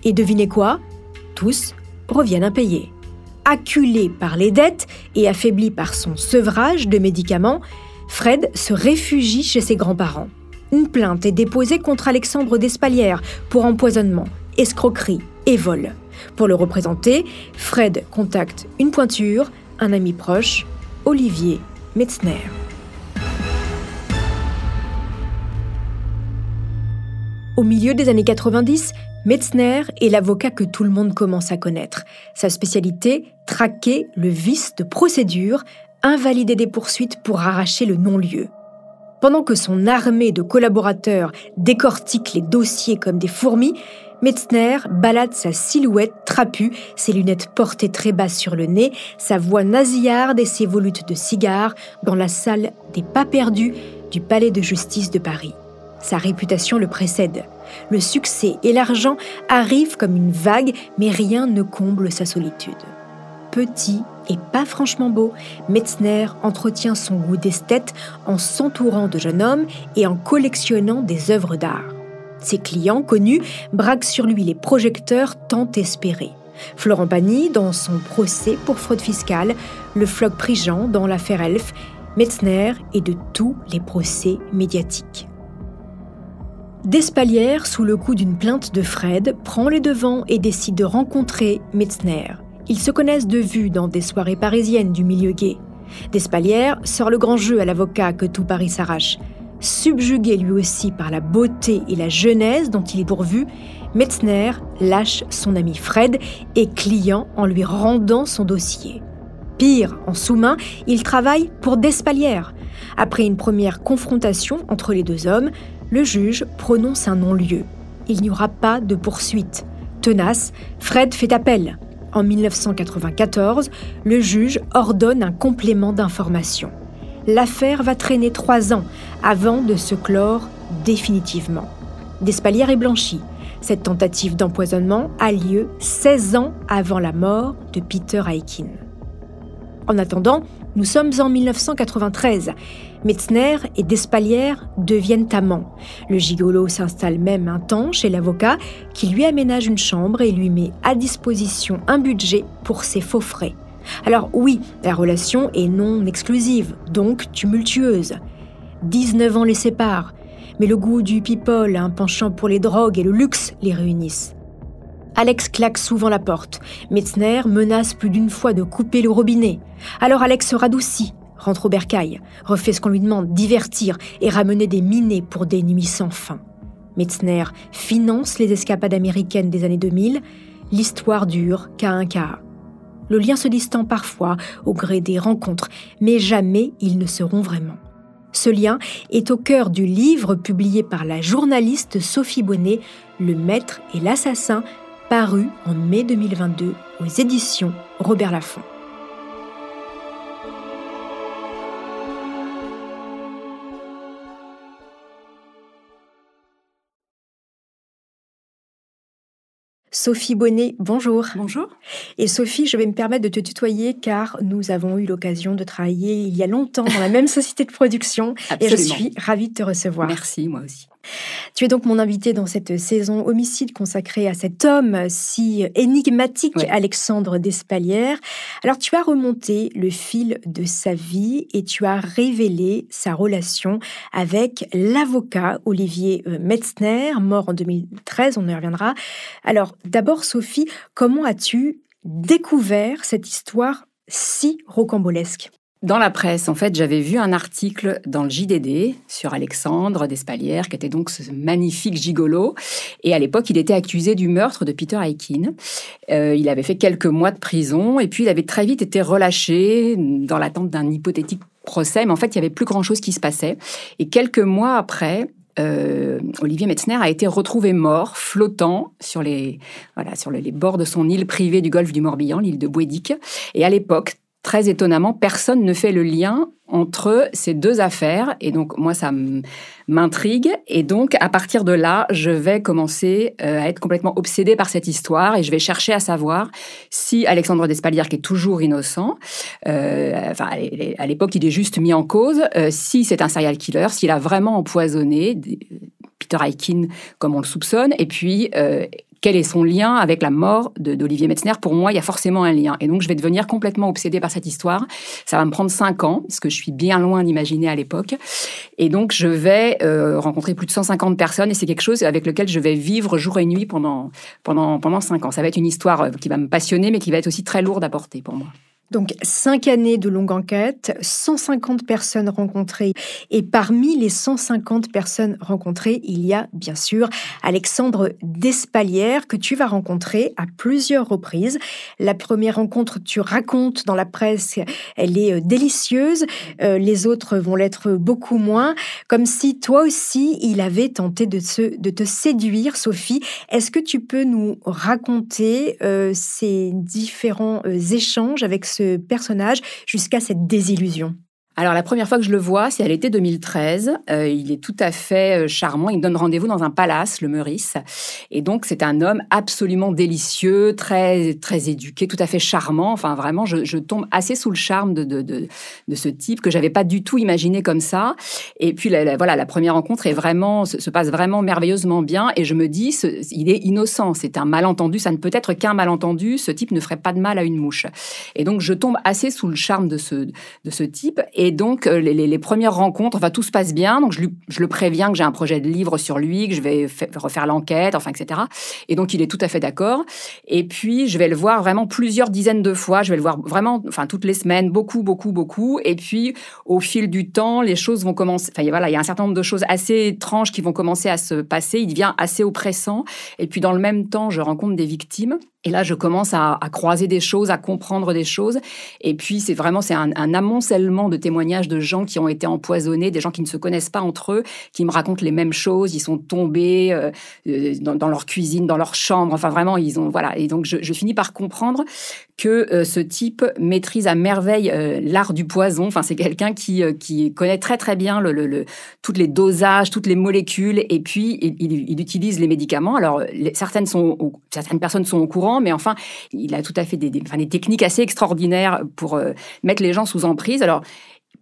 Et devinez quoi? Tous reviennent impayés. Acculé par les dettes et affaibli par son sevrage de médicaments, Fred se réfugie chez ses grands-parents. Une plainte est déposée contre Alexandre Despalières pour empoisonnement, escroquerie et vol. Pour le représenter, Fred contacte une pointure, un ami proche, Olivier Metzner. Au milieu des années 90, Metzner est l'avocat que tout le monde commence à connaître. Sa spécialité, traquer le vice de procédure, invalider des poursuites pour arracher le non-lieu. Pendant que son armée de collaborateurs décortique les dossiers comme des fourmis, Metzner balade sa silhouette trapue, ses lunettes portées très basses sur le nez, sa voix nasillarde et ses volutes de cigares dans la salle des pas perdus du palais de justice de Paris. Sa réputation le précède. Le succès et l'argent arrivent comme une vague, mais rien ne comble sa solitude. Petit et pas franchement beau, Metzner entretient son goût d'esthète en s'entourant de jeunes hommes et en collectionnant des œuvres d'art. Ses clients connus braquent sur lui les projecteurs tant espérés. Florent Pagny dans son procès pour fraude fiscale, le floc Prigent dans l'affaire Elf, Metzner et de tous les procès médiatiques. Despalières, sous le coup d'une plainte de Fred, prend les devants et décide de rencontrer Metzner. Ils se connaissent de vue dans des soirées parisiennes du milieu gay. Despalières sort le grand jeu à l'avocat que tout Paris s'arrache. Subjugué lui aussi par la beauté et la jeunesse dont il est pourvu, Metzner lâche son ami Fred et client en lui rendant son dossier. Pire, en sous-main, il travaille pour Despalières. Après une première confrontation entre les deux hommes, le juge prononce un non-lieu. Il n'y aura pas de poursuite. Tenace, Fred fait appel. En 1994, le juge ordonne un complément d'information. L'affaire va traîner trois ans avant de se clore définitivement. Despalières est blanchi. Cette tentative d'empoisonnement a lieu 16 ans avant la mort de Peter Aikin. En attendant, nous sommes en 1993. Metzner et Despalières deviennent amants. Le gigolo s'installe même un temps chez l'avocat qui lui aménage une chambre et lui met à disposition un budget pour ses faux frais. Alors oui, la relation est non exclusive, donc tumultueuse. 19 ans les séparent, mais le goût du people, un penchant pour les drogues et le luxe les réunissent. Alex claque souvent la porte. Metzner menace plus d'une fois de couper le robinet. Alors Alex se radoucit, rentre au bercail, refait ce qu'on lui demande, divertir et ramener des minets pour des nuits sans fin. Metzner finance les escapades américaines des années 2000. L'histoire dure qu'à un cas. Le lien se distend parfois au gré des rencontres, mais jamais ils ne seront vraiment. Ce lien est au cœur du livre publié par la journaliste Sophie Bonnet, Le Maître et l'Assassin, paru en mai 2022 aux éditions Robert Laffont. Sophie Bonnet, bonjour. Bonjour. Et Sophie, je vais me permettre de te tutoyer car nous avons eu l'occasion de travailler il y a longtemps dans la même société de production et je suis ravie de te recevoir. Merci, moi aussi. Tu es donc mon invité dans cette saison homicide consacrée à cet homme si énigmatique, Alexandre Despalières. Alors tu as remonté le fil de sa vie et tu as révélé sa relation avec l'avocat Olivier euh, Metzner, mort en 2013, on y reviendra. Alors d'abord Sophie, comment as-tu découvert cette histoire si rocambolesque? Dans la presse, en fait, j'avais vu un article dans le JDD sur Alexandre Despalières, qui était donc ce magnifique gigolo. Et à l'époque, il était accusé du meurtre de Peter Aikin. Euh, il avait fait quelques mois de prison et puis il avait très vite été relâché dans l'attente d'un hypothétique procès. Mais en fait, il y avait plus grand-chose qui se passait. Et quelques mois après, euh, Olivier Metzner a été retrouvé mort, flottant sur les, voilà, sur les bords de son île privée du golfe du Morbihan, l'île de Bouédic. Et à l'époque, très étonnamment, personne ne fait le lien entre ces deux affaires. Et donc, moi, ça m'intrigue. Et donc, à partir de là, je vais commencer euh, à être complètement obsédée par cette histoire et je vais chercher à savoir si Alexandre Despalières, qui est toujours innocent, euh, à l'époque, il est juste mis en cause, euh, si c'est un serial killer, s'il a vraiment empoisonné Peter Aikin comme on le soupçonne, et puis quel est son lien avec la mort d'Olivier Metzner Pour moi, il y a forcément un lien. Et donc, je vais devenir complètement obsédée par cette histoire. Ça va me prendre cinq ans, parce que je suis bien loin d'imaginer à l'époque. Et donc, je vais euh, rencontrer plus de 150 personnes, et c'est quelque chose avec lequel je vais vivre jour et nuit pendant, pendant, pendant cinq ans. Ça va être une histoire euh, qui va me passionner, mais qui va être aussi très lourde à porter pour moi. Donc, cinq années de longue enquête, 150 personnes rencontrées. Et parmi les 150 personnes rencontrées, il y a bien sûr Alexandre Despalières que tu vas rencontrer à plusieurs reprises. La première rencontre, tu racontes dans la presse, elle est euh, délicieuse. Euh, les autres vont l'être beaucoup moins. Comme si toi aussi, il avait tenté de, te séduire, Sophie. Est-ce que tu peux nous raconter euh, ces différents échanges avec ce personnage jusqu'à cette désillusion alors la première fois que je le vois, c'est à l'été 2013. Euh, il est tout à fait euh, charmant. Il me donne rendez-vous dans un palace, le Meurice. Et donc c'est un homme absolument délicieux, très très éduqué, tout à fait charmant. Enfin vraiment, je, tombe assez sous le charme de, ce type que j'avais pas du tout imaginé comme ça. Et puis voilà, la première rencontre est vraiment se, passe vraiment merveilleusement bien. Et je me dis, il est innocent. C'est un malentendu. Ça ne peut être qu'un malentendu. Ce type ne ferait pas de mal à une mouche. Et donc je tombe assez sous le charme de ce de ce type. Et et donc, euh, les, premières rencontres, enfin, tout se passe bien. Donc, je, le préviens que j'ai un projet de livre sur lui, que je vais refaire l'enquête, enfin, etc. Et donc, il est tout à fait d'accord. Et puis, je vais le voir vraiment plusieurs dizaines de fois. Je vais le voir vraiment, enfin, toutes les semaines, beaucoup, beaucoup, beaucoup. Et puis, au fil du temps, les choses vont commencer. Enfin, voilà, il y a un certain nombre de choses assez étranges qui vont commencer à se passer. Il devient assez oppressant. Et puis, dans le même temps, je rencontre des victimes Et là, je commence à, croiser des choses, à comprendre des choses. Et puis, c'est vraiment c'est un, amoncellement de témoignages de gens qui ont été empoisonnés, des gens qui ne se connaissent pas entre eux, qui me racontent les mêmes choses. Ils sont tombés euh, euh, dans, leur cuisine, dans leur chambre. Enfin, vraiment, ils ont voilà. Et donc, je, finis par comprendre que euh, ce type maîtrise à merveille l'art du poison. Enfin, c'est quelqu'un qui, qui connaît très très bien le, toutes les dosages, toutes les molécules. Et puis, il, utilise les médicaments. Alors, certaines sont certaines personnes sont au courant mais enfin, il a tout à fait des, des techniques assez extraordinaires pour euh, mettre les gens sous emprise. Alors,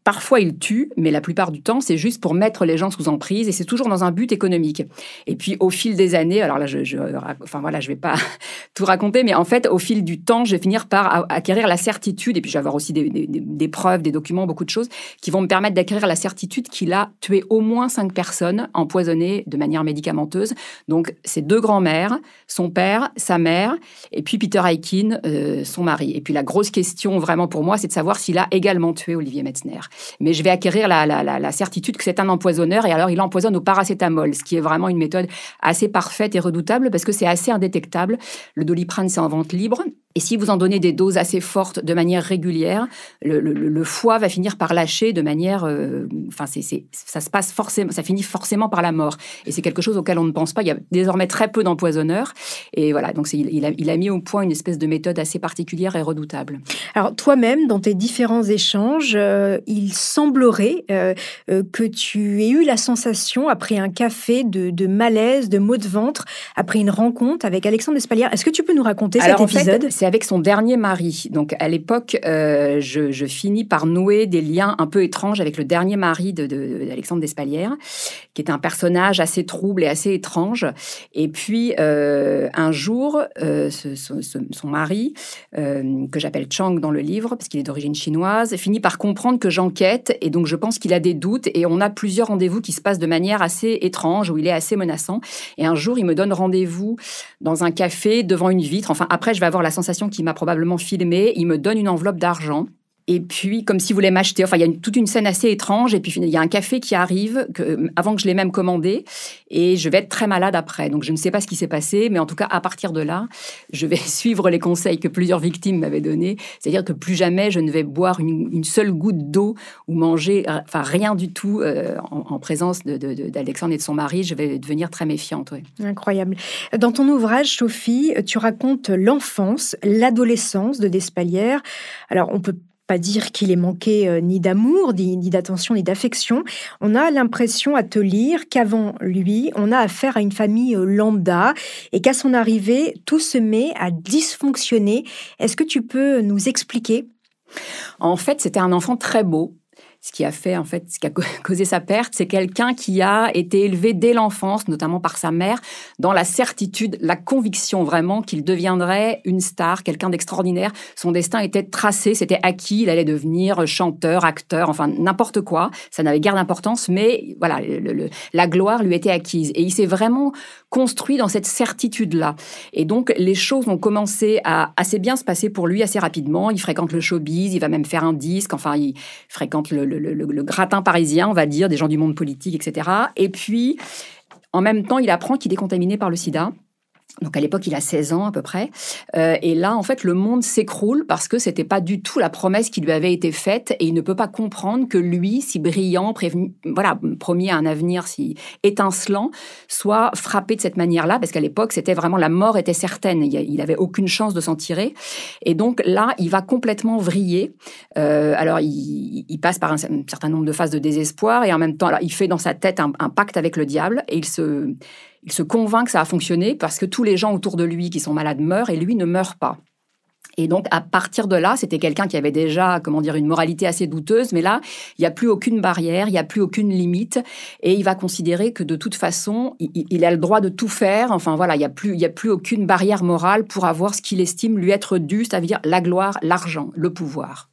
Parfois, il tue, mais la plupart du temps, c'est juste pour mettre les gens sous emprise et c'est toujours dans un but économique. Et puis, au fil des années, alors là, je, je enfin voilà, je vais pas tout raconter, mais en fait, au fil du temps, je vais finir par acquérir la certitude, et puis je vais avoir aussi des, preuves, des documents, beaucoup de choses qui vont me permettre d'acquérir la certitude qu'il a tué au moins cinq personnes empoisonnées de manière médicamenteuse. Donc, ses deux grands-mères, son père, sa mère, et puis Peter Aikin, euh, son mari. Et puis, la grosse question vraiment pour moi, c'est de savoir s'il a également tué Olivier Metzner mais je vais acquérir la, certitude que c'est un empoisonneur et alors il empoisonne au paracétamol, ce qui est vraiment une méthode assez parfaite et redoutable parce que c'est assez indétectable. Le doliprane, c'est en vente libre. Et si vous en donnez des doses assez fortes de manière régulière, le, foie va finir par lâcher de manière, euh, enfin, c'est, ça se passe forcément, ça finit forcément par la mort. Et c'est quelque chose auquel on ne pense pas. Il y a désormais très peu d'empoisonneurs. Et voilà, donc il, a, mis au point une espèce de méthode assez particulière et redoutable. Alors toi-même, dans tes différents échanges, euh, il semblerait euh, que tu aies eu la sensation, après un café, de, malaise, de maux de ventre, après une rencontre avec Alexandre Espalière. Est-ce que tu peux nous raconter cet épisode? Avec son dernier mari. Donc à l'époque, euh, je, finis par nouer des liens un peu étranges avec le dernier mari d'Alexandre de, qui est un personnage assez trouble et assez étrange. Et puis euh, un jour, euh, son mari, que j'appelle Chang dans le livre, parce qu'il est d'origine chinoise, finit par comprendre que j'enquête et donc je pense qu'il a des doutes et on a plusieurs rendez-vous qui se passent de manière assez étrange, où il est assez menaçant. Et un jour, il me donne rendez-vous dans un café devant une vitre. Enfin, après, je vais avoir la sensation qui m'a probablement filmé. Il me donne une enveloppe d'argent. Et puis, comme s'il voulait m'acheter, enfin, il y a toute une scène assez étrange. Et puis, il y a un café qui arrive que, avant que je l'ai même commandé. Et je vais être très malade après. Donc, je ne sais pas ce qui s'est passé. Mais en tout cas, à partir de là, je vais suivre les conseils que plusieurs victimes m'avaient donnés. C'est-à-dire que plus jamais je ne vais boire une, seule goutte d'eau ou manger, euh, enfin, rien du tout euh, en, présence d'Alexandre et de son mari. Je vais devenir très méfiante. Incroyable. Dans ton ouvrage, Sophie, tu racontes l'enfance, l'adolescence de Despalières. Alors, on peut pas dire qu'il ait manqué euh, ni d'amour, ni, d'attention, ni d'affection. On a l'impression à te lire qu'avant lui, on a affaire à une famille euh, lambda et qu'à son arrivée, tout se met à dysfonctionner. Est-ce que tu peux nous expliquer? En fait, c'était un enfant très beau, ce qui a fait en fait, ce qui a causé sa perte, c'est quelqu'un qui a été élevé dès l'enfance, notamment par sa mère, dans la certitude, la conviction vraiment qu'il deviendrait une star, quelqu'un d'extraordinaire. Son destin était tracé, c'était acquis, il allait devenir chanteur, acteur, enfin n'importe quoi. Ça n'avait guère d'importance, mais voilà, la gloire lui était acquise. Et il s'est vraiment construit dans cette certitude-là. Et donc les choses ont commencé à assez bien se passer pour lui assez rapidement. Il fréquente le showbiz, il va même faire un disque, enfin il fréquente le le, gratin parisien, on va dire, des gens du monde politique, etc. Et puis, en même temps, il apprend qu'il est contaminé par le sida. Donc à l'époque, il a 16 ans à peu près. Euh, et là, en fait, le monde s'écroule parce que c'était pas du tout la promesse qui lui avait été faite et il ne peut pas comprendre que lui, si brillant, prévenu, promis à un avenir si étincelant, soit frappé de cette manière-là parce qu'à l'époque, c'était vraiment la mort était certaine. Il n'avait aucune chance de s'en tirer. Et donc là, il va complètement vriller. Euh, alors, il, passe par un, certain nombre de phases de désespoir et en même temps, il fait dans sa tête un pacte avec le diable et il se il se convainc que ça a fonctionné parce que tous les gens autour de lui qui sont malades meurent et lui ne meurt pas. Et donc, à partir de là, c'était quelqu'un qui avait déjà, comment dire, une moralité assez douteuse, mais là, il n'y a plus aucune barrière, il n'y a plus aucune limite, et il va considérer que de toute façon, il, a le droit de tout faire. Enfin voilà, il n'y a plus, a plus aucune barrière morale pour avoir ce qu'il estime lui être dû, c'est-à-dire la gloire, l'argent, le pouvoir.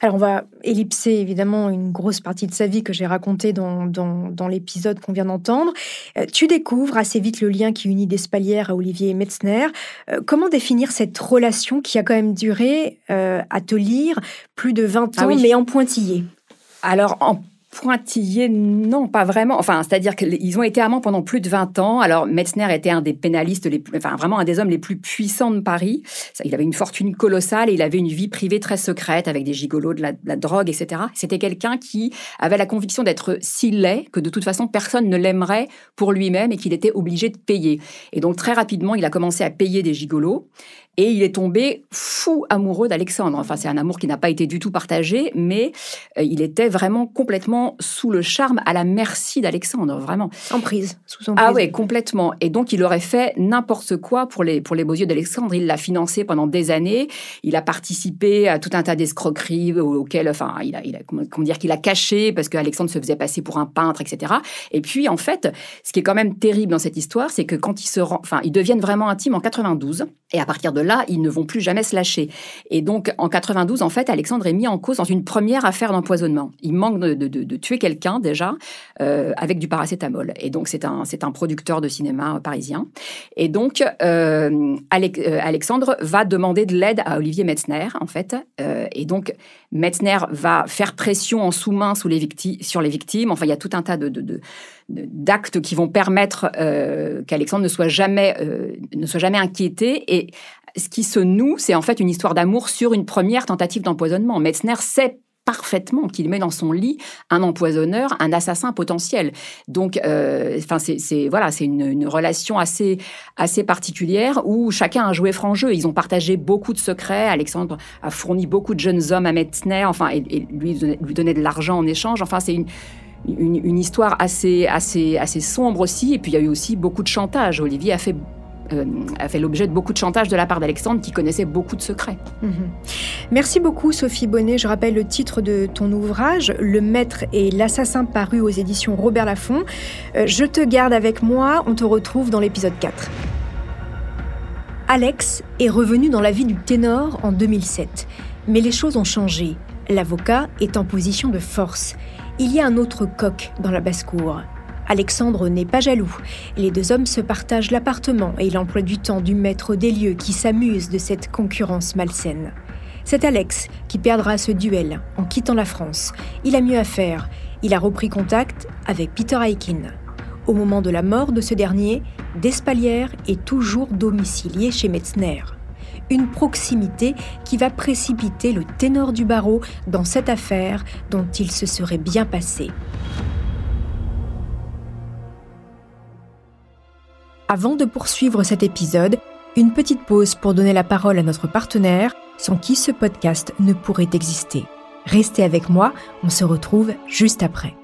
Alors, on va ellipser évidemment une grosse partie de sa vie que j'ai racontée dans, dans, l'épisode qu'on vient d'entendre. Euh, tu découvres assez vite le lien qui unit Despalières à Olivier Metzner. Euh, comment définir cette relation qui a quand même duré, euh, à te lire, plus de 20 ah ans, mais en pointillé? Alors, en pointillés, non, pas vraiment. Enfin, c'est-à-dire qu'ils ont été amants pendant plus de 20 ans. Alors, Metzner était un des pénalistes, les plus, enfin, vraiment un des hommes les plus puissants de Paris. Il avait une fortune colossale et il avait une vie privée très secrète avec des gigolos, de la, de la drogue, etc. C'était quelqu'un qui avait la conviction d'être si laid que de toute façon, personne ne l'aimerait pour lui-même et qu'il était obligé de payer. Et donc, très rapidement, il a commencé à payer des gigolos. Et il est tombé fou amoureux d'Alexandre. Enfin, c'est un amour qui n'a pas été du tout partagé, mais euh, il était vraiment complètement sous le charme, à la merci d'Alexandre, vraiment. Emprise, sous emprise. Ah ouais, complètement. Et donc, il aurait fait n'importe quoi pour les, pour les beaux yeux d'Alexandre. Il l'a financé pendant des années. Il a participé à tout un tas d'escroqueries auxquelles, enfin, il a, il a comment dire, qu'il a caché parce qu'Alexandre se faisait passer pour un peintre, etc. Et puis, en fait, ce qui est quand même terrible dans cette histoire, c'est que quand ils se rend, enfin, ils deviennent vraiment intimes en 92. Et à partir de là, ils ne vont plus jamais se lâcher. Et donc, en 92, en fait, Alexandre est mis en cause dans une première affaire d'empoisonnement. Il manque de, tuer quelqu'un déjà euh, avec du paracétamol. Et donc, c'est un, c'est un producteur de cinéma parisien. Et donc, euh, euh, Alexandre va demander de l'aide à Olivier Metzner, en fait. et donc, Metzner va faire pression en sous-main sur les victimes. Enfin, il y a tout un tas de, d'actes qui vont permettre qu'Alexandre ne soit jamais ne soit jamais inquiété et ce qui se noue, c'est en fait une histoire d'amour sur une première tentative d'empoisonnement. Metzner sait parfaitement qu'il met dans son lit un empoisonneur, un assassin potentiel. Donc, euh, enfin, c'est voilà, c'est une, relation assez assez particulière où chacun a joué franc jeu. Ils ont partagé beaucoup de secrets. Alexandre a fourni beaucoup de jeunes hommes à Metzner, enfin, et, lui lui donnait de l'argent en échange. Enfin, c'est une une, histoire assez, assez, assez sombre aussi. Et puis il y a eu aussi beaucoup de chantage. Olivier a fait euh, a fait l'objet de beaucoup de chantage de la part d'Alexandre qui connaissait beaucoup de secrets. Mhm. Merci beaucoup Sophie Bonnet. Je rappelle le titre de ton ouvrage, Le Maître et l'assassin paru aux éditions Robert Laffont. Euh, je te garde avec moi, on te retrouve dans l'épisode 4. Alex est revenu dans la vie du ténor en 2007. Mais les choses ont changé. L'avocat est en position de force. Il y a un autre coq dans la basse-cour. Alexandre n'est pas jaloux. Les deux hommes se partagent l'appartement et l'emploi du temps du maître des lieux qui s'amuse de cette concurrence malsaine. C'est Alex qui perdra ce duel en quittant la France. Il a mieux à faire. Il a repris contact avec Peter Aikin. Au moment de la mort de ce dernier, Despalières est toujours domicilié chez Metzner. Une proximité qui va précipiter le ténor du barreau dans cette affaire dont il se serait bien passé. Avant de poursuivre cet épisode, une petite pause pour donner la parole à notre partenaire, sans qui ce podcast ne pourrait exister. Restez avec moi, on se retrouve juste après.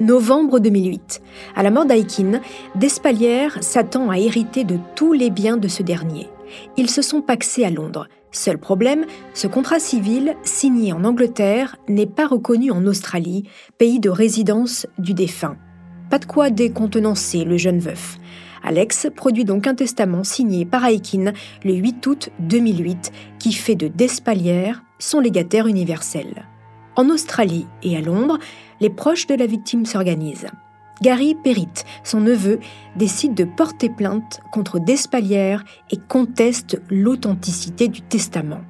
Novembre 2008. À la mort d'Aikin, Despalières s'attend à hériter de tous les biens de ce dernier. Ils se sont paxés à Londres. Seul problème, ce contrat civil, signé en Angleterre, n'est pas reconnu en Australie, pays de résidence du défunt. Pas de quoi décontenancer le jeune veuf. Alex produit donc un testament signé par Aikin le 8 août 2008 qui fait de Despalières son légataire universel. En Australie et à Londres, les proches de la victime s'organisent. Gary Perrit, son neveu, décide de porter plainte contre Despalières et conteste l'authenticité du testament.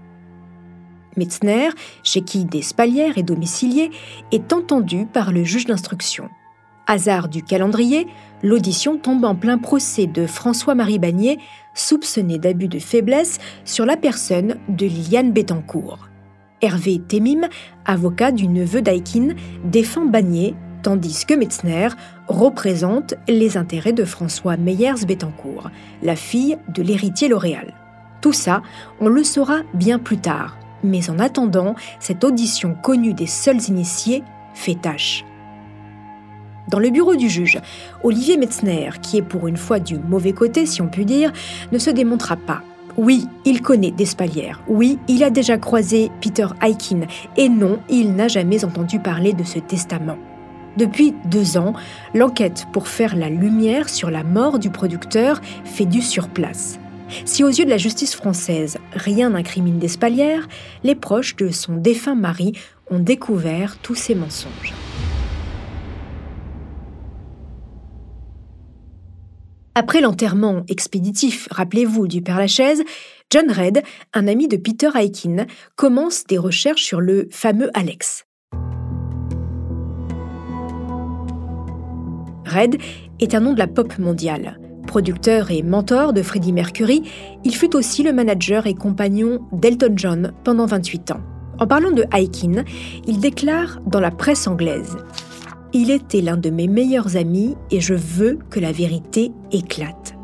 Metzner, chez qui Despalières est domicilié, est entendu par le juge d'instruction. Hasard du calendrier, l'audition tombe en plein procès de François-Marie Bagné, soupçonné d'abus de faiblesse sur la personne de Liliane Bettencourt. Hervé Temim, avocat du neveu d'Aikin, défend Bagné tandis que Metzner représente les intérêts de François Meyers-Bettencourt, la fille de l'héritier L'Oréal. Tout ça, on le saura bien plus tard, mais en attendant, cette audition connue des seuls initiés fait tâche. Dans le bureau du juge, Olivier Metzner, qui est pour une fois du mauvais côté si on peut dire, ne se démontra pas. Oui, il connaît Despalières. Oui, il a déjà croisé Peter Aikin. Et non, il n'a jamais entendu parler de ce testament. Depuis deux ans, l'enquête pour faire la lumière sur la mort du producteur fait du surplace. Si aux yeux de la justice française, rien n'incrimine d'Espalière, les proches de son défunt mari ont découvert tous ces mensonges. Après l'enterrement expéditif, rappelez-vous, du Père Lachaise, John Red, un ami de Peter Aikin, commence des recherches sur le fameux Alex. Red est un nom de la pop mondiale. Producteur et mentor de Freddie Mercury, il fut aussi le manager et compagnon d'Elton John pendant 28 ans. En parlant de Aikin, il déclare dans la presse anglaise Il était l'un de mes meilleurs amis et je veux que la vérité éclate.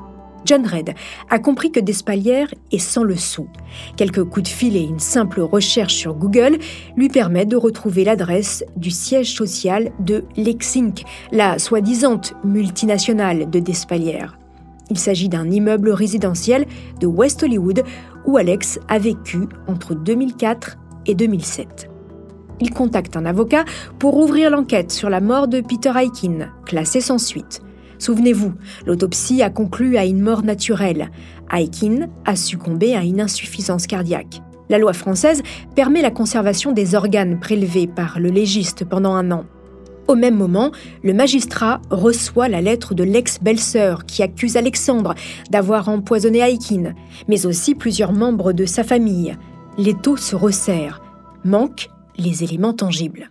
John Red a compris que Despalières est sans le sou. Quelques coups de fil et une simple recherche sur Google lui permettent de retrouver l'adresse du siège social de Lexinc, la soi-disant multinationale de Despalières. Il s'agit d'un immeuble résidentiel de West Hollywood où Alex a vécu entre 2004 et 2007. Il contacte un avocat pour ouvrir l'enquête sur la mort de Peter Aikin, classée sans suite. Souvenez-vous, l'autopsie a conclu à une mort naturelle. Aikin a succombé à une insuffisance cardiaque. La loi française permet la conservation des organes prélevés par le légiste pendant un an. Au même moment, le magistrat reçoit la lettre de l'ex-belle-sœur qui accuse Alexandre d'avoir empoisonné Aikin, mais aussi plusieurs membres de sa famille. L'étau se resserre. Manquent les éléments tangibles.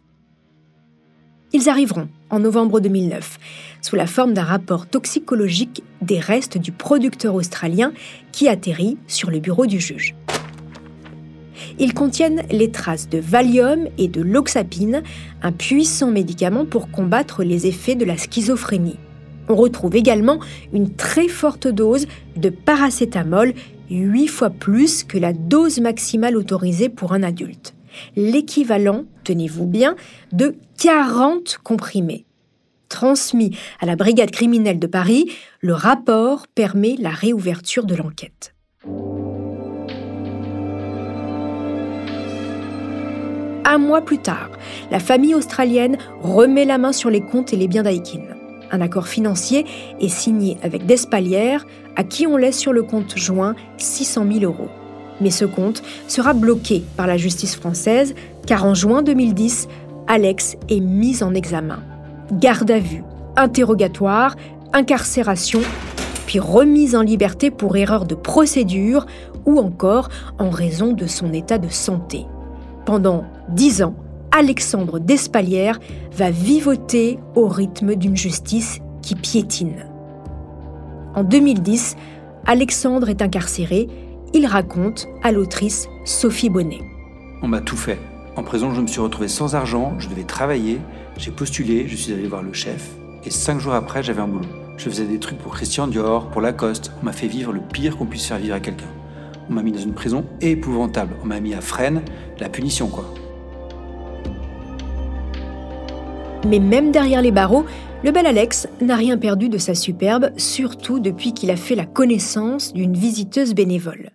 Ils arriveront en novembre 2009, sous la forme d'un rapport toxicologique des restes du producteur australien qui atterrit sur le bureau du juge. Ils contiennent les traces de Valium et de l'oxapine, un puissant médicament pour combattre les effets de la schizophrénie. On retrouve également une très forte dose de paracétamol, 8 fois plus que la dose maximale autorisée pour un adulte l'équivalent, tenez-vous bien, de 40 comprimés. Transmis à la brigade criminelle de Paris, le rapport permet la réouverture de l'enquête. Un mois plus tard, la famille australienne remet la main sur les comptes et les biens d'Aikin. Un accord financier est signé avec Despalières, à qui on laisse sur le compte joint 600 000 euros. Mais ce compte sera bloqué par la justice française car en juin 2010, Alex est mis en examen. Garde à vue, interrogatoire, incarcération, puis remise en liberté pour erreur de procédure ou encore en raison de son état de santé. Pendant dix ans, Alexandre Despalières va vivoter au rythme d'une justice qui piétine. En 2010, Alexandre est incarcéré il raconte à l'autrice Sophie Bonnet. On m'a tout fait. En prison, je me suis retrouvé sans argent, je devais travailler, j'ai postulé, je suis allé voir le chef, et cinq jours après, j'avais un boulot. Je faisais des trucs pour Christian Dior, pour Lacoste, on m'a fait vivre le pire qu'on puisse faire vivre à quelqu'un. On m'a mis dans une prison épouvantable, on m'a mis à Fresnes, la punition quoi. Mais même derrière les barreaux, le bel Alex n'a rien perdu de sa superbe, surtout depuis qu'il a fait la connaissance d'une visiteuse bénévole.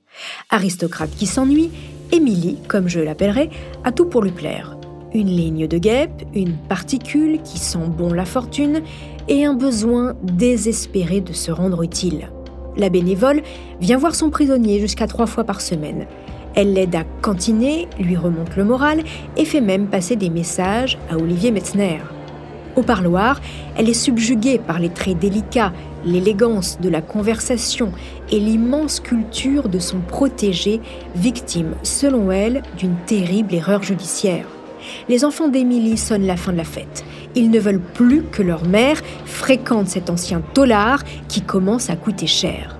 Aristocrate qui s'ennuie, Émilie, comme je l'appellerai, a tout pour lui plaire. Une ligne de guêpe, une particule qui sent bon la fortune et un besoin désespéré de se rendre utile. La bénévole vient voir son prisonnier jusqu'à trois fois par semaine. Elle l'aide à cantiner, lui remonte le moral et fait même passer des messages à Olivier Metzner. Au parloir, elle est subjuguée par les traits délicats, l'élégance de la conversation et l'immense culture de son protégé, victime, selon elle, d'une terrible erreur judiciaire. Les enfants d'Émilie sonnent la fin de la fête. Ils ne veulent plus que leur mère fréquente cet ancien tolard qui commence à coûter cher.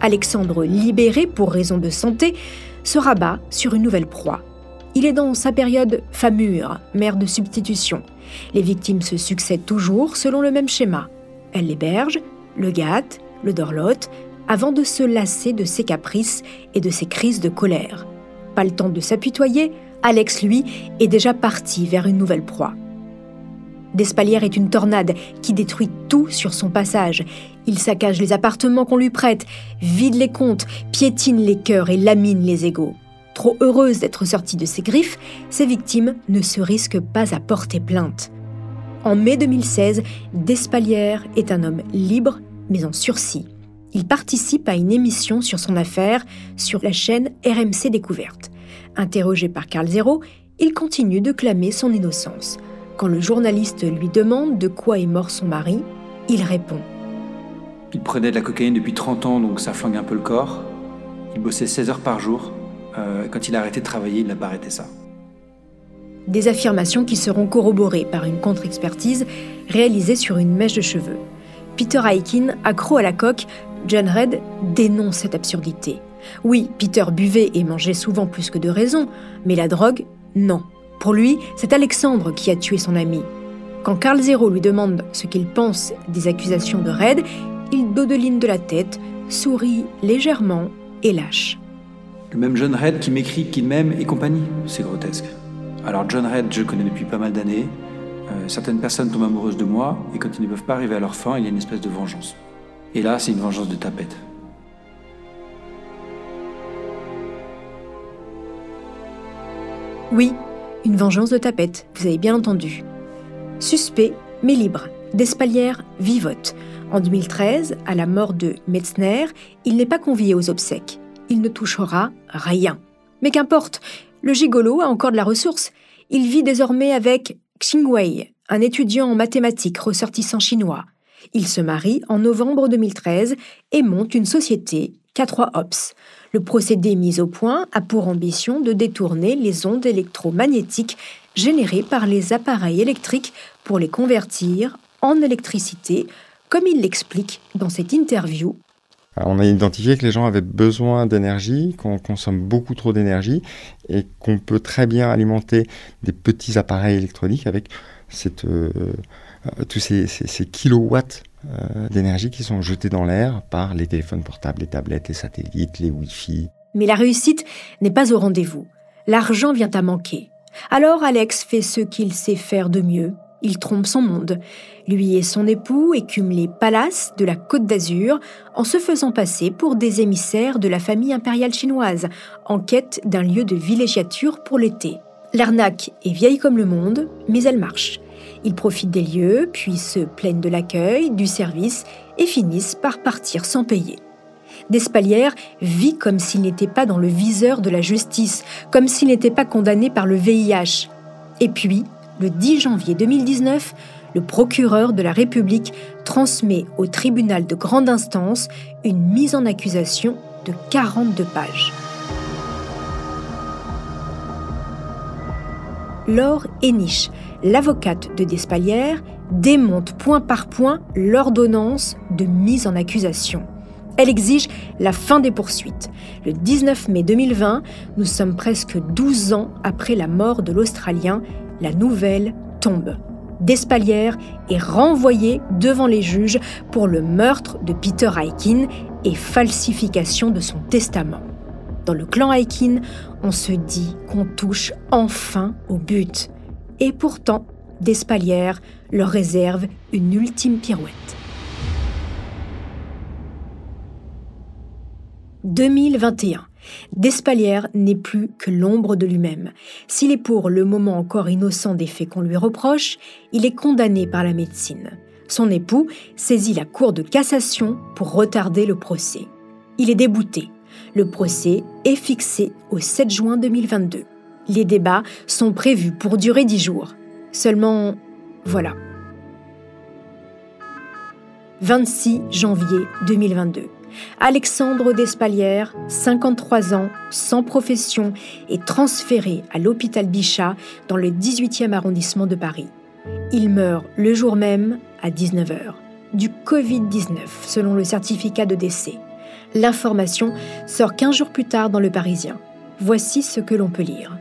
Alexandre, libéré pour raison de santé, se rabat sur une nouvelle proie. Il est dans sa période famure, mère de substitution. Les victimes se succèdent toujours selon le même schéma. Elle l'héberge, le gâte, le dorlote, avant de se lasser de ses caprices et de ses crises de colère. Pas le temps de s'apitoyer, Alex, lui, est déjà parti vers une nouvelle proie. Despalières est une tornade qui détruit tout sur son passage. Il saccage les appartements qu'on lui prête, vide les comptes, piétine les cœurs et lamine les égaux. Trop heureuse d'être sortie de ses griffes, ses victimes ne se risquent pas à porter plainte. En mai 2016, Despalières est un homme libre mais en sursis. Il participe à une émission sur son affaire sur la chaîne RMC Découverte. Interrogé par Carl Zero, il continue de clamer son innocence. Quand le journaliste lui demande de quoi est mort son mari, il répond Il prenait de la cocaïne depuis 30 ans, donc ça flingue un peu le corps. Il bossait 16 heures par jour. Euh, quand il a arrêté de travailler, il n'a pas arrêté ça. Des affirmations qui seront corroborées par une contre-expertise réalisée sur une mèche de cheveux. Peter Aikin, accro à la coque, John Red dénonce cette absurdité. Oui, Peter buvait et mangeait souvent plus que de raison, mais la drogue, non. Pour lui, c'est Alexandre qui a tué son ami. Quand Carl Zero lui demande ce qu'il pense des accusations de Red, il dodeline de la tête, sourit légèrement et lâche. Le même John Red qui m'écrit qu'il m'aime et compagnie, c'est grotesque. Alors John Red, je connais depuis pas mal d'années. Euh, certaines personnes tombent amoureuses de moi, et quand ils ne peuvent pas arriver à leur fin, il y a une espèce de vengeance. Et là, c'est une vengeance de tapette. Oui, une vengeance de tapette, vous avez bien entendu. Suspect, mais libre, Despalières vivote. En 2013, à la mort de Metzner, il n'est pas convié aux obsèques. Il ne touchera rien. Mais qu'importe, le gigolo a encore de la ressource. Il vit désormais avec Xing Wei, un étudiant en mathématiques ressortissant chinois. Il se marie en novembre 2013 et monte une société, K3 Ops. Le procédé mis au point a pour ambition de détourner les ondes électromagnétiques générées par les appareils électriques pour les convertir en électricité, comme il l'explique dans cette interview on a identifié que les gens avaient besoin d'énergie, qu'on consomme beaucoup trop d'énergie et qu'on peut très bien alimenter des petits appareils électroniques avec euh, euh, tous ces, kilowatts euh, d'énergie qui sont jetés dans l'air par les téléphones portables, les tablettes, les satellites, les Wi-Fi. Mais la réussite n'est pas au rendez-vous. L'argent vient à manquer. Alors Alex fait ce qu'il sait faire de mieux, il trompe son monde. Lui et son époux écument les palaces de la Côte d'Azur en se faisant passer pour des émissaires de la famille impériale chinoise, en quête d'un lieu de villégiature pour l'été. L'arnaque est vieille comme le monde, mais elle marche. Ils profitent des lieux, puis se plaignent de l'accueil, du service, et finissent par partir sans payer. Despalières vit comme s'il n'était pas dans le viseur de la justice, comme s'il n'était pas condamné par le VIH. Et puis, le 10 janvier 2019, le procureur de la République transmet au tribunal de grande instance une mise en accusation de 42 pages. Laure Eniche, l'avocate de Despalières, démonte point par point l'ordonnance de mise en accusation. Elle exige la fin des poursuites. Le 19 mai 2020, nous sommes presque 12 ans après la mort de l'Australien la nouvelle tombe. Despalières est renvoyé devant les juges pour le meurtre de Peter Aikin et falsification de son testament. Dans le clan Aikin, on se dit qu'on touche enfin au but. Et pourtant, Despalières leur réserve une ultime pirouette. 2021. Despalières n'est plus que l'ombre de lui-même. S'il est pour le moment encore innocent des faits qu'on lui reproche, il est condamné par la médecine. Son époux saisit la Cour de cassation pour retarder le procès. Il est débouté. Le procès est fixé au 7 juin 2022. Les débats sont prévus pour durer dix jours. Seulement, voilà. 26 janvier 2022. Alexandre Despalières, 53 ans, sans profession, est transféré à l'hôpital Bichat dans le 18e arrondissement de Paris. Il meurt le jour même à 19h, du Covid-19 selon le certificat de décès. L'information sort 15 jours plus tard dans Le Parisien. Voici ce que l'on peut lire.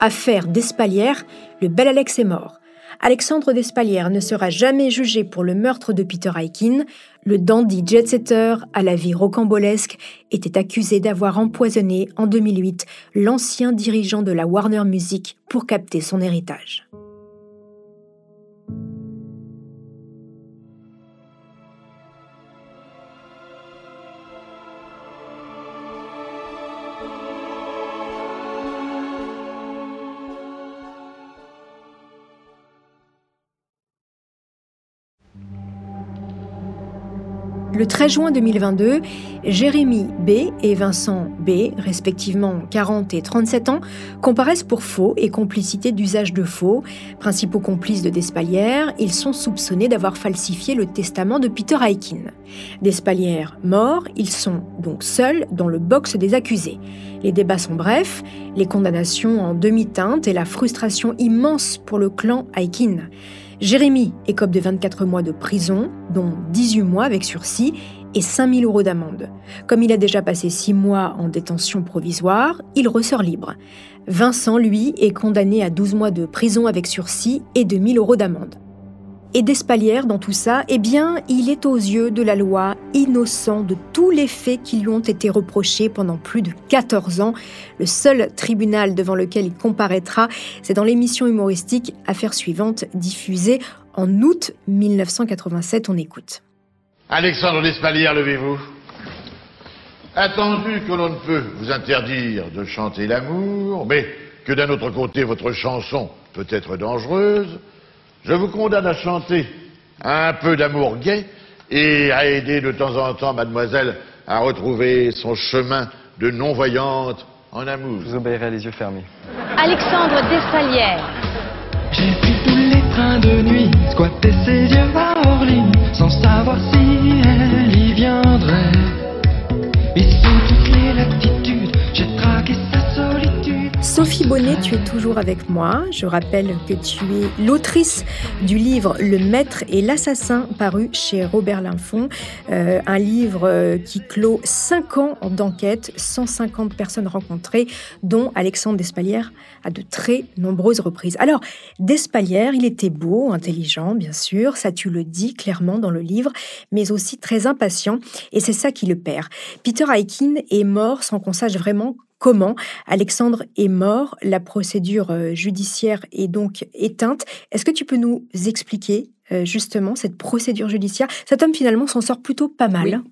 Affaire Despalières, le bel Alex est mort. Alexandre Despalières ne sera jamais jugé pour le meurtre de Peter Aikin. Le dandy jet-setter à la vie rocambolesque était accusé d'avoir empoisonné en 2008 l'ancien dirigeant de la Warner Music pour capter son héritage. Le 13 juin 2022, Jérémy B et Vincent B, respectivement 40 et 37 ans, comparaissent pour faux et complicité d'usage de faux. Principaux complices de Despalières, ils sont soupçonnés d'avoir falsifié le testament de Peter Aikin. Despalières mort, ils sont donc seuls dans le box des accusés. Les débats sont brefs, les condamnations en demi-teinte et la frustration immense pour le clan Aikin. Jérémy écope de 24 mois de prison, dont 18 mois avec sursis et 5000 euros d'amende. Comme il a déjà passé 6 mois en détention provisoire, il ressort libre. Vincent, lui, est condamné à 12 mois de prison avec sursis et 2000 euros d'amende. Et d'Espalière dans tout ça, eh bien, il est aux yeux de la loi innocent de tous les faits qui lui ont été reprochés pendant plus de 14 ans. Le seul tribunal devant lequel il comparaîtra, c'est dans l'émission humoristique Affaires suivantes, diffusée en août 1987. On écoute. Alexandre d'Espalière, levez-vous. Attendu que l'on ne peut vous interdire de chanter l'amour, mais que d'un autre côté votre chanson peut être dangereuse, je vous condamne à chanter un peu d'amour gay et à aider de temps en temps mademoiselle à retrouver son chemin de non-voyante en amour. Je vous obéirai les yeux fermés. Alexandre Despalières. J'ai pris tous les trains de nuit, squatté ses yeux à Orly, sans savoir si elle y viendrait. Et sous toutes les latitudes, j'ai traqué. Sophie Bonnet, tu es toujours avec moi. Je rappelle que tu es l'autrice du livre Le Maître et l'Assassin, paru chez Robert Linfond. Euh, un livre euh, qui clôt 5 ans d'enquête, 150 personnes rencontrées, dont Alexandre Despalières à de très nombreuses reprises. Alors, Despalières, il était beau, intelligent, bien sûr, ça tu le dis clairement dans le livre, mais aussi très impatient, et c'est ça qui le perd. Peter Aikin est mort sans qu'on sache vraiment comment Alexandre est mort, la procédure euh, judiciaire est donc éteinte. Est-ce que tu peux nous expliquer euh, justement cette procédure judiciaire? Cet homme finalement s'en sort plutôt pas mal.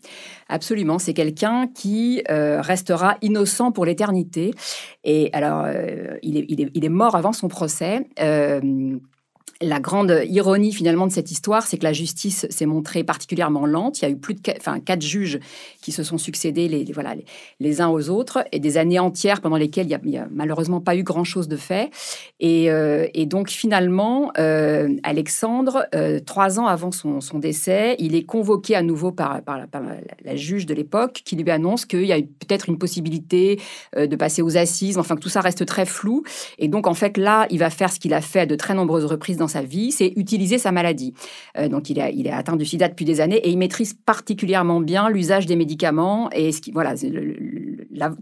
Absolument, c'est quelqu'un qui euh, restera innocent pour l'éternité. Et alors, il, est, mort avant son procès. La grande ironie finalement de cette histoire, c'est que la justice s'est montrée particulièrement lente. Il y a eu plus de enfin, quatre juges qui se sont succédés les, voilà, les, uns aux autres et des années entières pendant lesquelles il n'y a, malheureusement pas eu grand-chose de fait. Et, euh, et donc finalement, euh, Alexandre, euh, trois ans avant son, son, décès, il est convoqué à nouveau par, par, la, juge de l'époque qui lui annonce qu'il y a peut-être une possibilité de passer aux assises, enfin que tout ça reste très flou. Et donc en fait là, il va faire ce qu'il a fait de très nombreuses reprises dans sa vie, c'est utiliser sa maladie. Donc il, a, il est atteint du sida depuis des années et il maîtrise particulièrement bien l'usage des médicaments et voilà,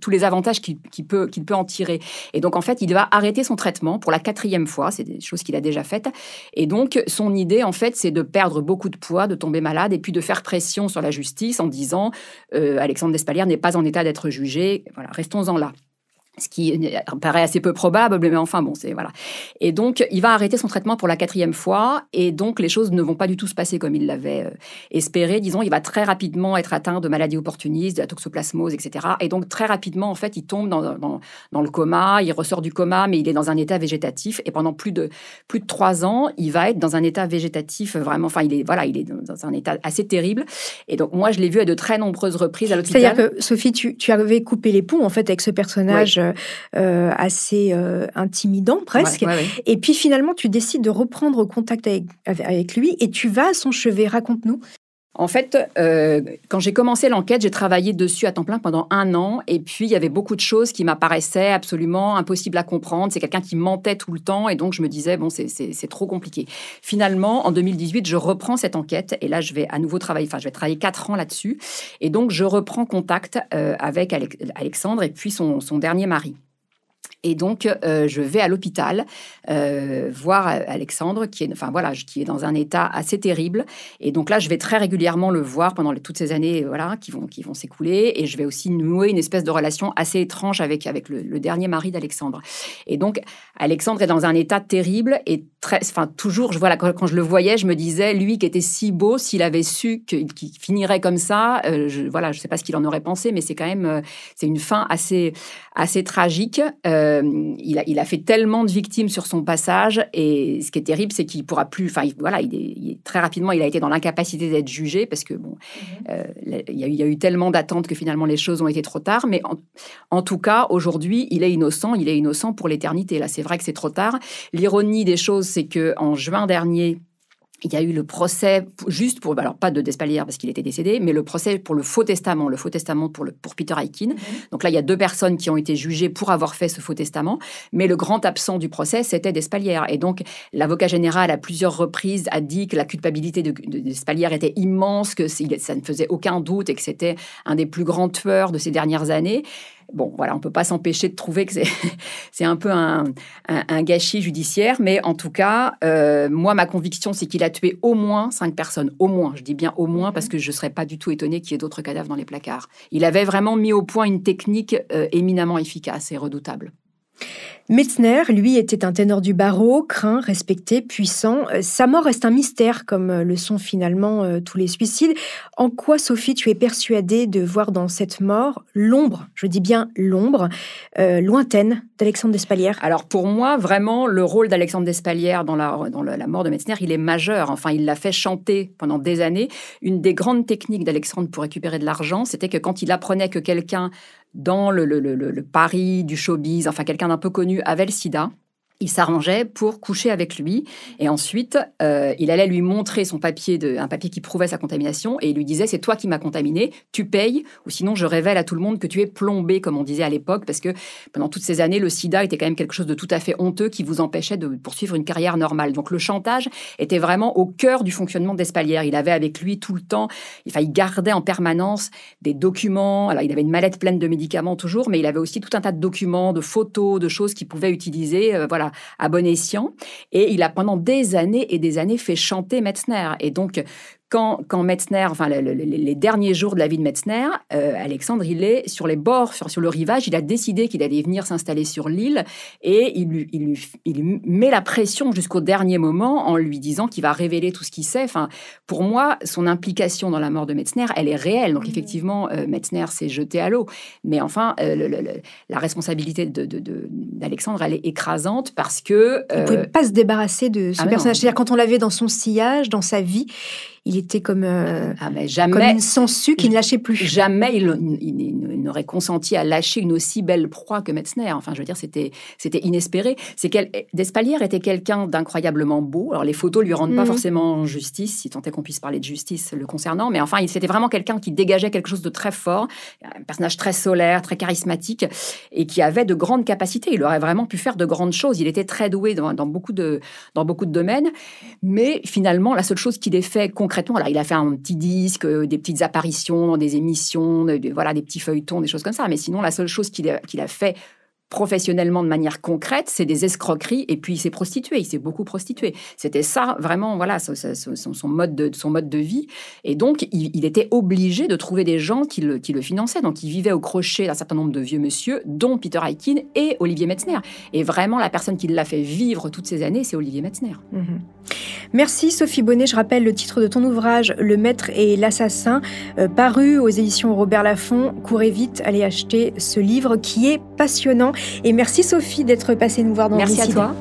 tous les avantages qu'il qu peut, qu'il peut en tirer. Et donc en fait, il va arrêter son traitement pour la quatrième fois, c'est des choses qu'il a déjà faites. Et donc son idée en fait, c'est de perdre beaucoup de poids, de tomber malade et puis de faire pression sur la justice en disant euh, Alexandre Despalières n'est pas en état d'être jugé. Voilà, restons-en là ce qui paraît assez peu probable, mais enfin bon, c'est voilà. Et donc, il va arrêter son traitement pour la quatrième fois, et donc les choses ne vont pas du tout se passer comme il l'avait euh, espéré. Disons, il va très rapidement être atteint de maladies opportunistes, de la toxoplasmose, etc. Et donc très rapidement, en fait, il tombe dans, dans, dans, le coma, il ressort du coma, mais il est dans un état végétatif, et pendant plus de plus de trois ans, il va être dans un état végétatif vraiment. Enfin, il est voilà, il est dans un état assez terrible. Et donc moi, je l'ai vu à de très nombreuses reprises à l'hôpital. C'est-à-dire que Sophie, tu, tu avais coupé les ponts en fait avec ce personnage. Oui euh, assez euh, intimidant presque. Ouais, ouais, ouais. Et puis finalement, tu décides de reprendre contact avec, avec lui et tu vas à son chevet. Raconte-nous. En fait, euh, quand j'ai commencé l'enquête, j'ai travaillé dessus à temps plein pendant un an. Et puis, il y avait beaucoup de choses qui m'apparaissaient absolument impossibles à comprendre. C'est quelqu'un qui mentait tout le temps. Et donc, je me disais, bon, c'est trop compliqué. Finalement, en 2018, je reprends cette enquête. Et là, je vais à nouveau travailler. Enfin, je vais travailler quatre ans là-dessus. Et donc, je reprends contact euh, avec Alexandre et puis son, son dernier mari. Et donc, euh, je vais à l'hôpital euh, voir Alexandre, qui est, enfin voilà, qui est dans un état assez terrible. Et donc là, je vais très régulièrement le voir pendant toutes ces années, voilà, qui vont, qui vont s'écouler. Et je vais aussi nouer une espèce de relation assez étrange avec avec le, dernier mari d'Alexandre. Et donc, Alexandre est dans un état terrible et très, enfin toujours, je voilà quand, quand je le voyais, je me disais, lui qui était si beau, s'il avait su qu'il finirait comme ça, euh, je, voilà, je sais pas ce qu'il en aurait pensé, mais c'est quand même, c'est une fin assez, assez tragique. Il a, il a fait tellement de victimes sur son passage, et ce qui est terrible, c'est qu'il pourra plus, enfin il- voilà, il est, il est- très rapidement, il a été dans l'incapacité d'être jugé parce que bon, euh, il y, a eu- il y a eu tellement d'attentes que finalement les choses ont été trop tard, mais en, en tout cas, aujourd'hui, il est innocent, il est innocent pour l'éternité. Là, c'est vrai que c'est trop tard. L'ironie des choses, c'est que en juin dernier, il y a eu le procès juste pour, alors pas de Despalières parce qu'il était décédé, mais le procès pour le faux testament, le faux testament pour, le, pour Peter Aikin. Donc là, il y a deux personnes qui ont été jugées pour avoir fait ce faux testament, mais le grand absent du procès, c'était Despalières. Et donc, l'avocat général, à plusieurs reprises, a dit que la culpabilité de, de Despalières était immense, que ça ne faisait aucun doute et que c'était un des plus grands tueurs de ces dernières années. Bon, voilà, on peut pas s'empêcher de trouver que c'est un peu un, un- un gâchis judiciaire, mais en tout cas, euh, moi, ma conviction, c'est qu'il a tué au moins cinq personnes, au moins. Je dis bien au moins parce que je serais pas du tout étonnée qu'il y ait d'autres cadavres dans les placards. Il avait vraiment mis au point une technique euh, éminemment efficace et redoutable. Metzner, lui, était un ténor du barreau, craint, respecté, puissant. Euh, Sa mort reste un mystère, comme euh, le sont finalement euh, tous les suicides. En quoi, Sophie, tu es persuadée de voir dans cette mort l'ombre, je dis bien l'ombre, lointaine d'Alexandre Despalières? Alors pour moi, vraiment, le rôle d'Alexandre Despalières dans, la, dans la mort de Metzner, il est majeur. Enfin, il l'a fait chanter pendant des années. Une des grandes techniques d'Alexandre pour récupérer de l'argent, c'était que quand il apprenait que quelqu'un dans le, le- Paris du showbiz, enfin quelqu'un d'un peu connu, avait le sida, il s'arrangeait pour coucher avec lui. Et ensuite euh, il allait lui montrer son papier un papier qui prouvait sa contamination et il lui disait c'est toi qui m'as contaminé tu payes ou sinon je révèle à tout le monde que tu es plombé comme on disait à l'époque parce que pendant toutes ces années le sida était quand même quelque chose de tout à fait honteux qui vous empêchait de poursuivre une carrière normale. Donc le chantage était vraiment au cœur du fonctionnement d'Espalière. Il avait avec lui tout le temps enfin il gardait en permanence des documents. Alors il avait une mallette pleine de médicaments toujours mais il avait aussi tout un tas de documents de photos de choses qu'il pouvait utiliser euh, voilà à bon escient. Et il a pendant des années et des années fait chanter Metzner. Et donc, quand, quand Metzner, enfin le- le- le- les derniers jours de la vie de Metzner, euh, Alexandre, il est sur les bords, sur, sur le rivage, il a décidé qu'il allait venir s'installer sur l'île et il lui, il, met la pression jusqu'au dernier moment en lui disant qu'il va révéler tout ce qu'il sait. Enfin, pour moi, son implication dans la mort de Metzner, elle est réelle. Donc effectivement, euh, Metzner s'est jeté à l'eau. Mais enfin, euh, le- la responsabilité de- de- de- d'Alexandre, elle est écrasante parce que... On ne pouvait pas se débarrasser de ce ah mais personnage. C'est-à-dire, quand on l'avait dans son sillage, dans sa vie, il était comme, euh, ah, mais comme jamais, une sangsue qui ne lâchait plus. jamais il, il- il n'aurait consenti à lâcher une aussi belle proie que Metzner. Enfin, je veux dire, c'était inespéré. C'est qu'elle Despalières était quelqu'un d'incroyablement beau. Alors les photos lui rendent pas Mhm. forcément justice, si tant est qu'on puisse parler de justice le concernant. Mais enfin, il- c'était vraiment quelqu'un qui dégageait quelque chose de très fort, un personnage très solaire, très charismatique, et qui avait de grandes capacités. Il aurait vraiment pu faire de grandes choses. Il était très doué dans, dans beaucoup de dans beaucoup de domaines. Mais finalement, la seule chose qu'il ait fait concrètement, alors il a fait un petit disque, euh, des petites apparitions des émissions, voilà, des petits feuilletons, des choses comme ça. Mais sinon, la seule chose qu'il a fait professionnellement de manière concrète, c'est des escroqueries et puis il s'est prostitué, il s'est beaucoup prostitué. C'était ça vraiment, voilà, son, mode de, son mode de vie. Et donc, il, il était obligé de trouver des gens qui le, qui le finançaient. Donc, il vivait au crochet d'un certain nombre de vieux monsieur, dont Peter Aikin et Olivier Metzner. Et vraiment, la personne qui l'a fait vivre toutes ces années, c'est Olivier Metzner. Mhm. Merci Sophie Bonnet. Je rappelle le titre de ton ouvrage, Le Maître et l'Assassin, euh, paru aux éditions Robert Laffont. Courez vite, allez acheter ce livre qui est passionnant. Et merci Sophie d'être passée nous voir dans Merci à toi.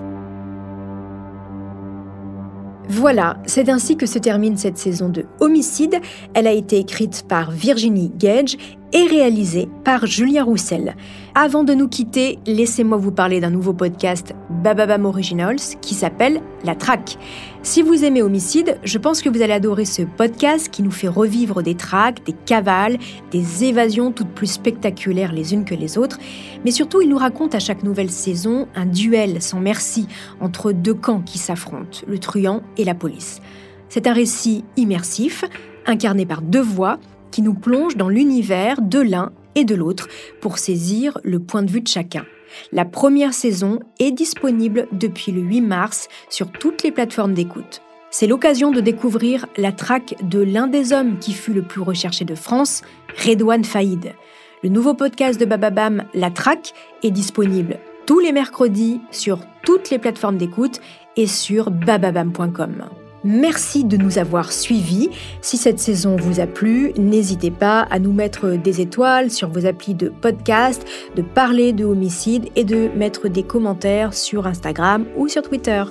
Voilà, c'est ainsi que se termine cette saison de Homicide. Elle a été écrite par Virginie Gage et réalisée par Julien Roussel. Avant de nous quitter, laissez-moi vous parler d'un nouveau podcast Bababam Originals qui s'appelle La Traque. Si vous aimez Homicide, je pense que vous allez adorer ce podcast qui nous fait revivre des traques, des cavales, des évasions toutes plus spectaculaires les unes que les autres. Mais surtout, il nous raconte à chaque nouvelle saison un duel sans merci entre deux camps qui s'affrontent, le truand et la police. C'est un récit immersif, incarné par deux voix, qui nous plonge dans l'univers de l'un et de l'autre pour saisir le point de vue de chacun. La première saison est disponible depuis le 8 mars sur toutes les plateformes d'écoute. C'est l'occasion de découvrir la traque de l'un des hommes qui fut le plus recherché de France, Redouane Faïd. Le nouveau podcast de Bababam, La Traque, est disponible tous les mercredis sur toutes les plateformes d'écoute et sur bababam.com. Merci de nous avoir suivis. Si cette saison vous a plu, n'hésitez pas à nous mettre des étoiles sur vos applis de podcast, de parler de homicide et de mettre des commentaires sur Instagram ou sur Twitter.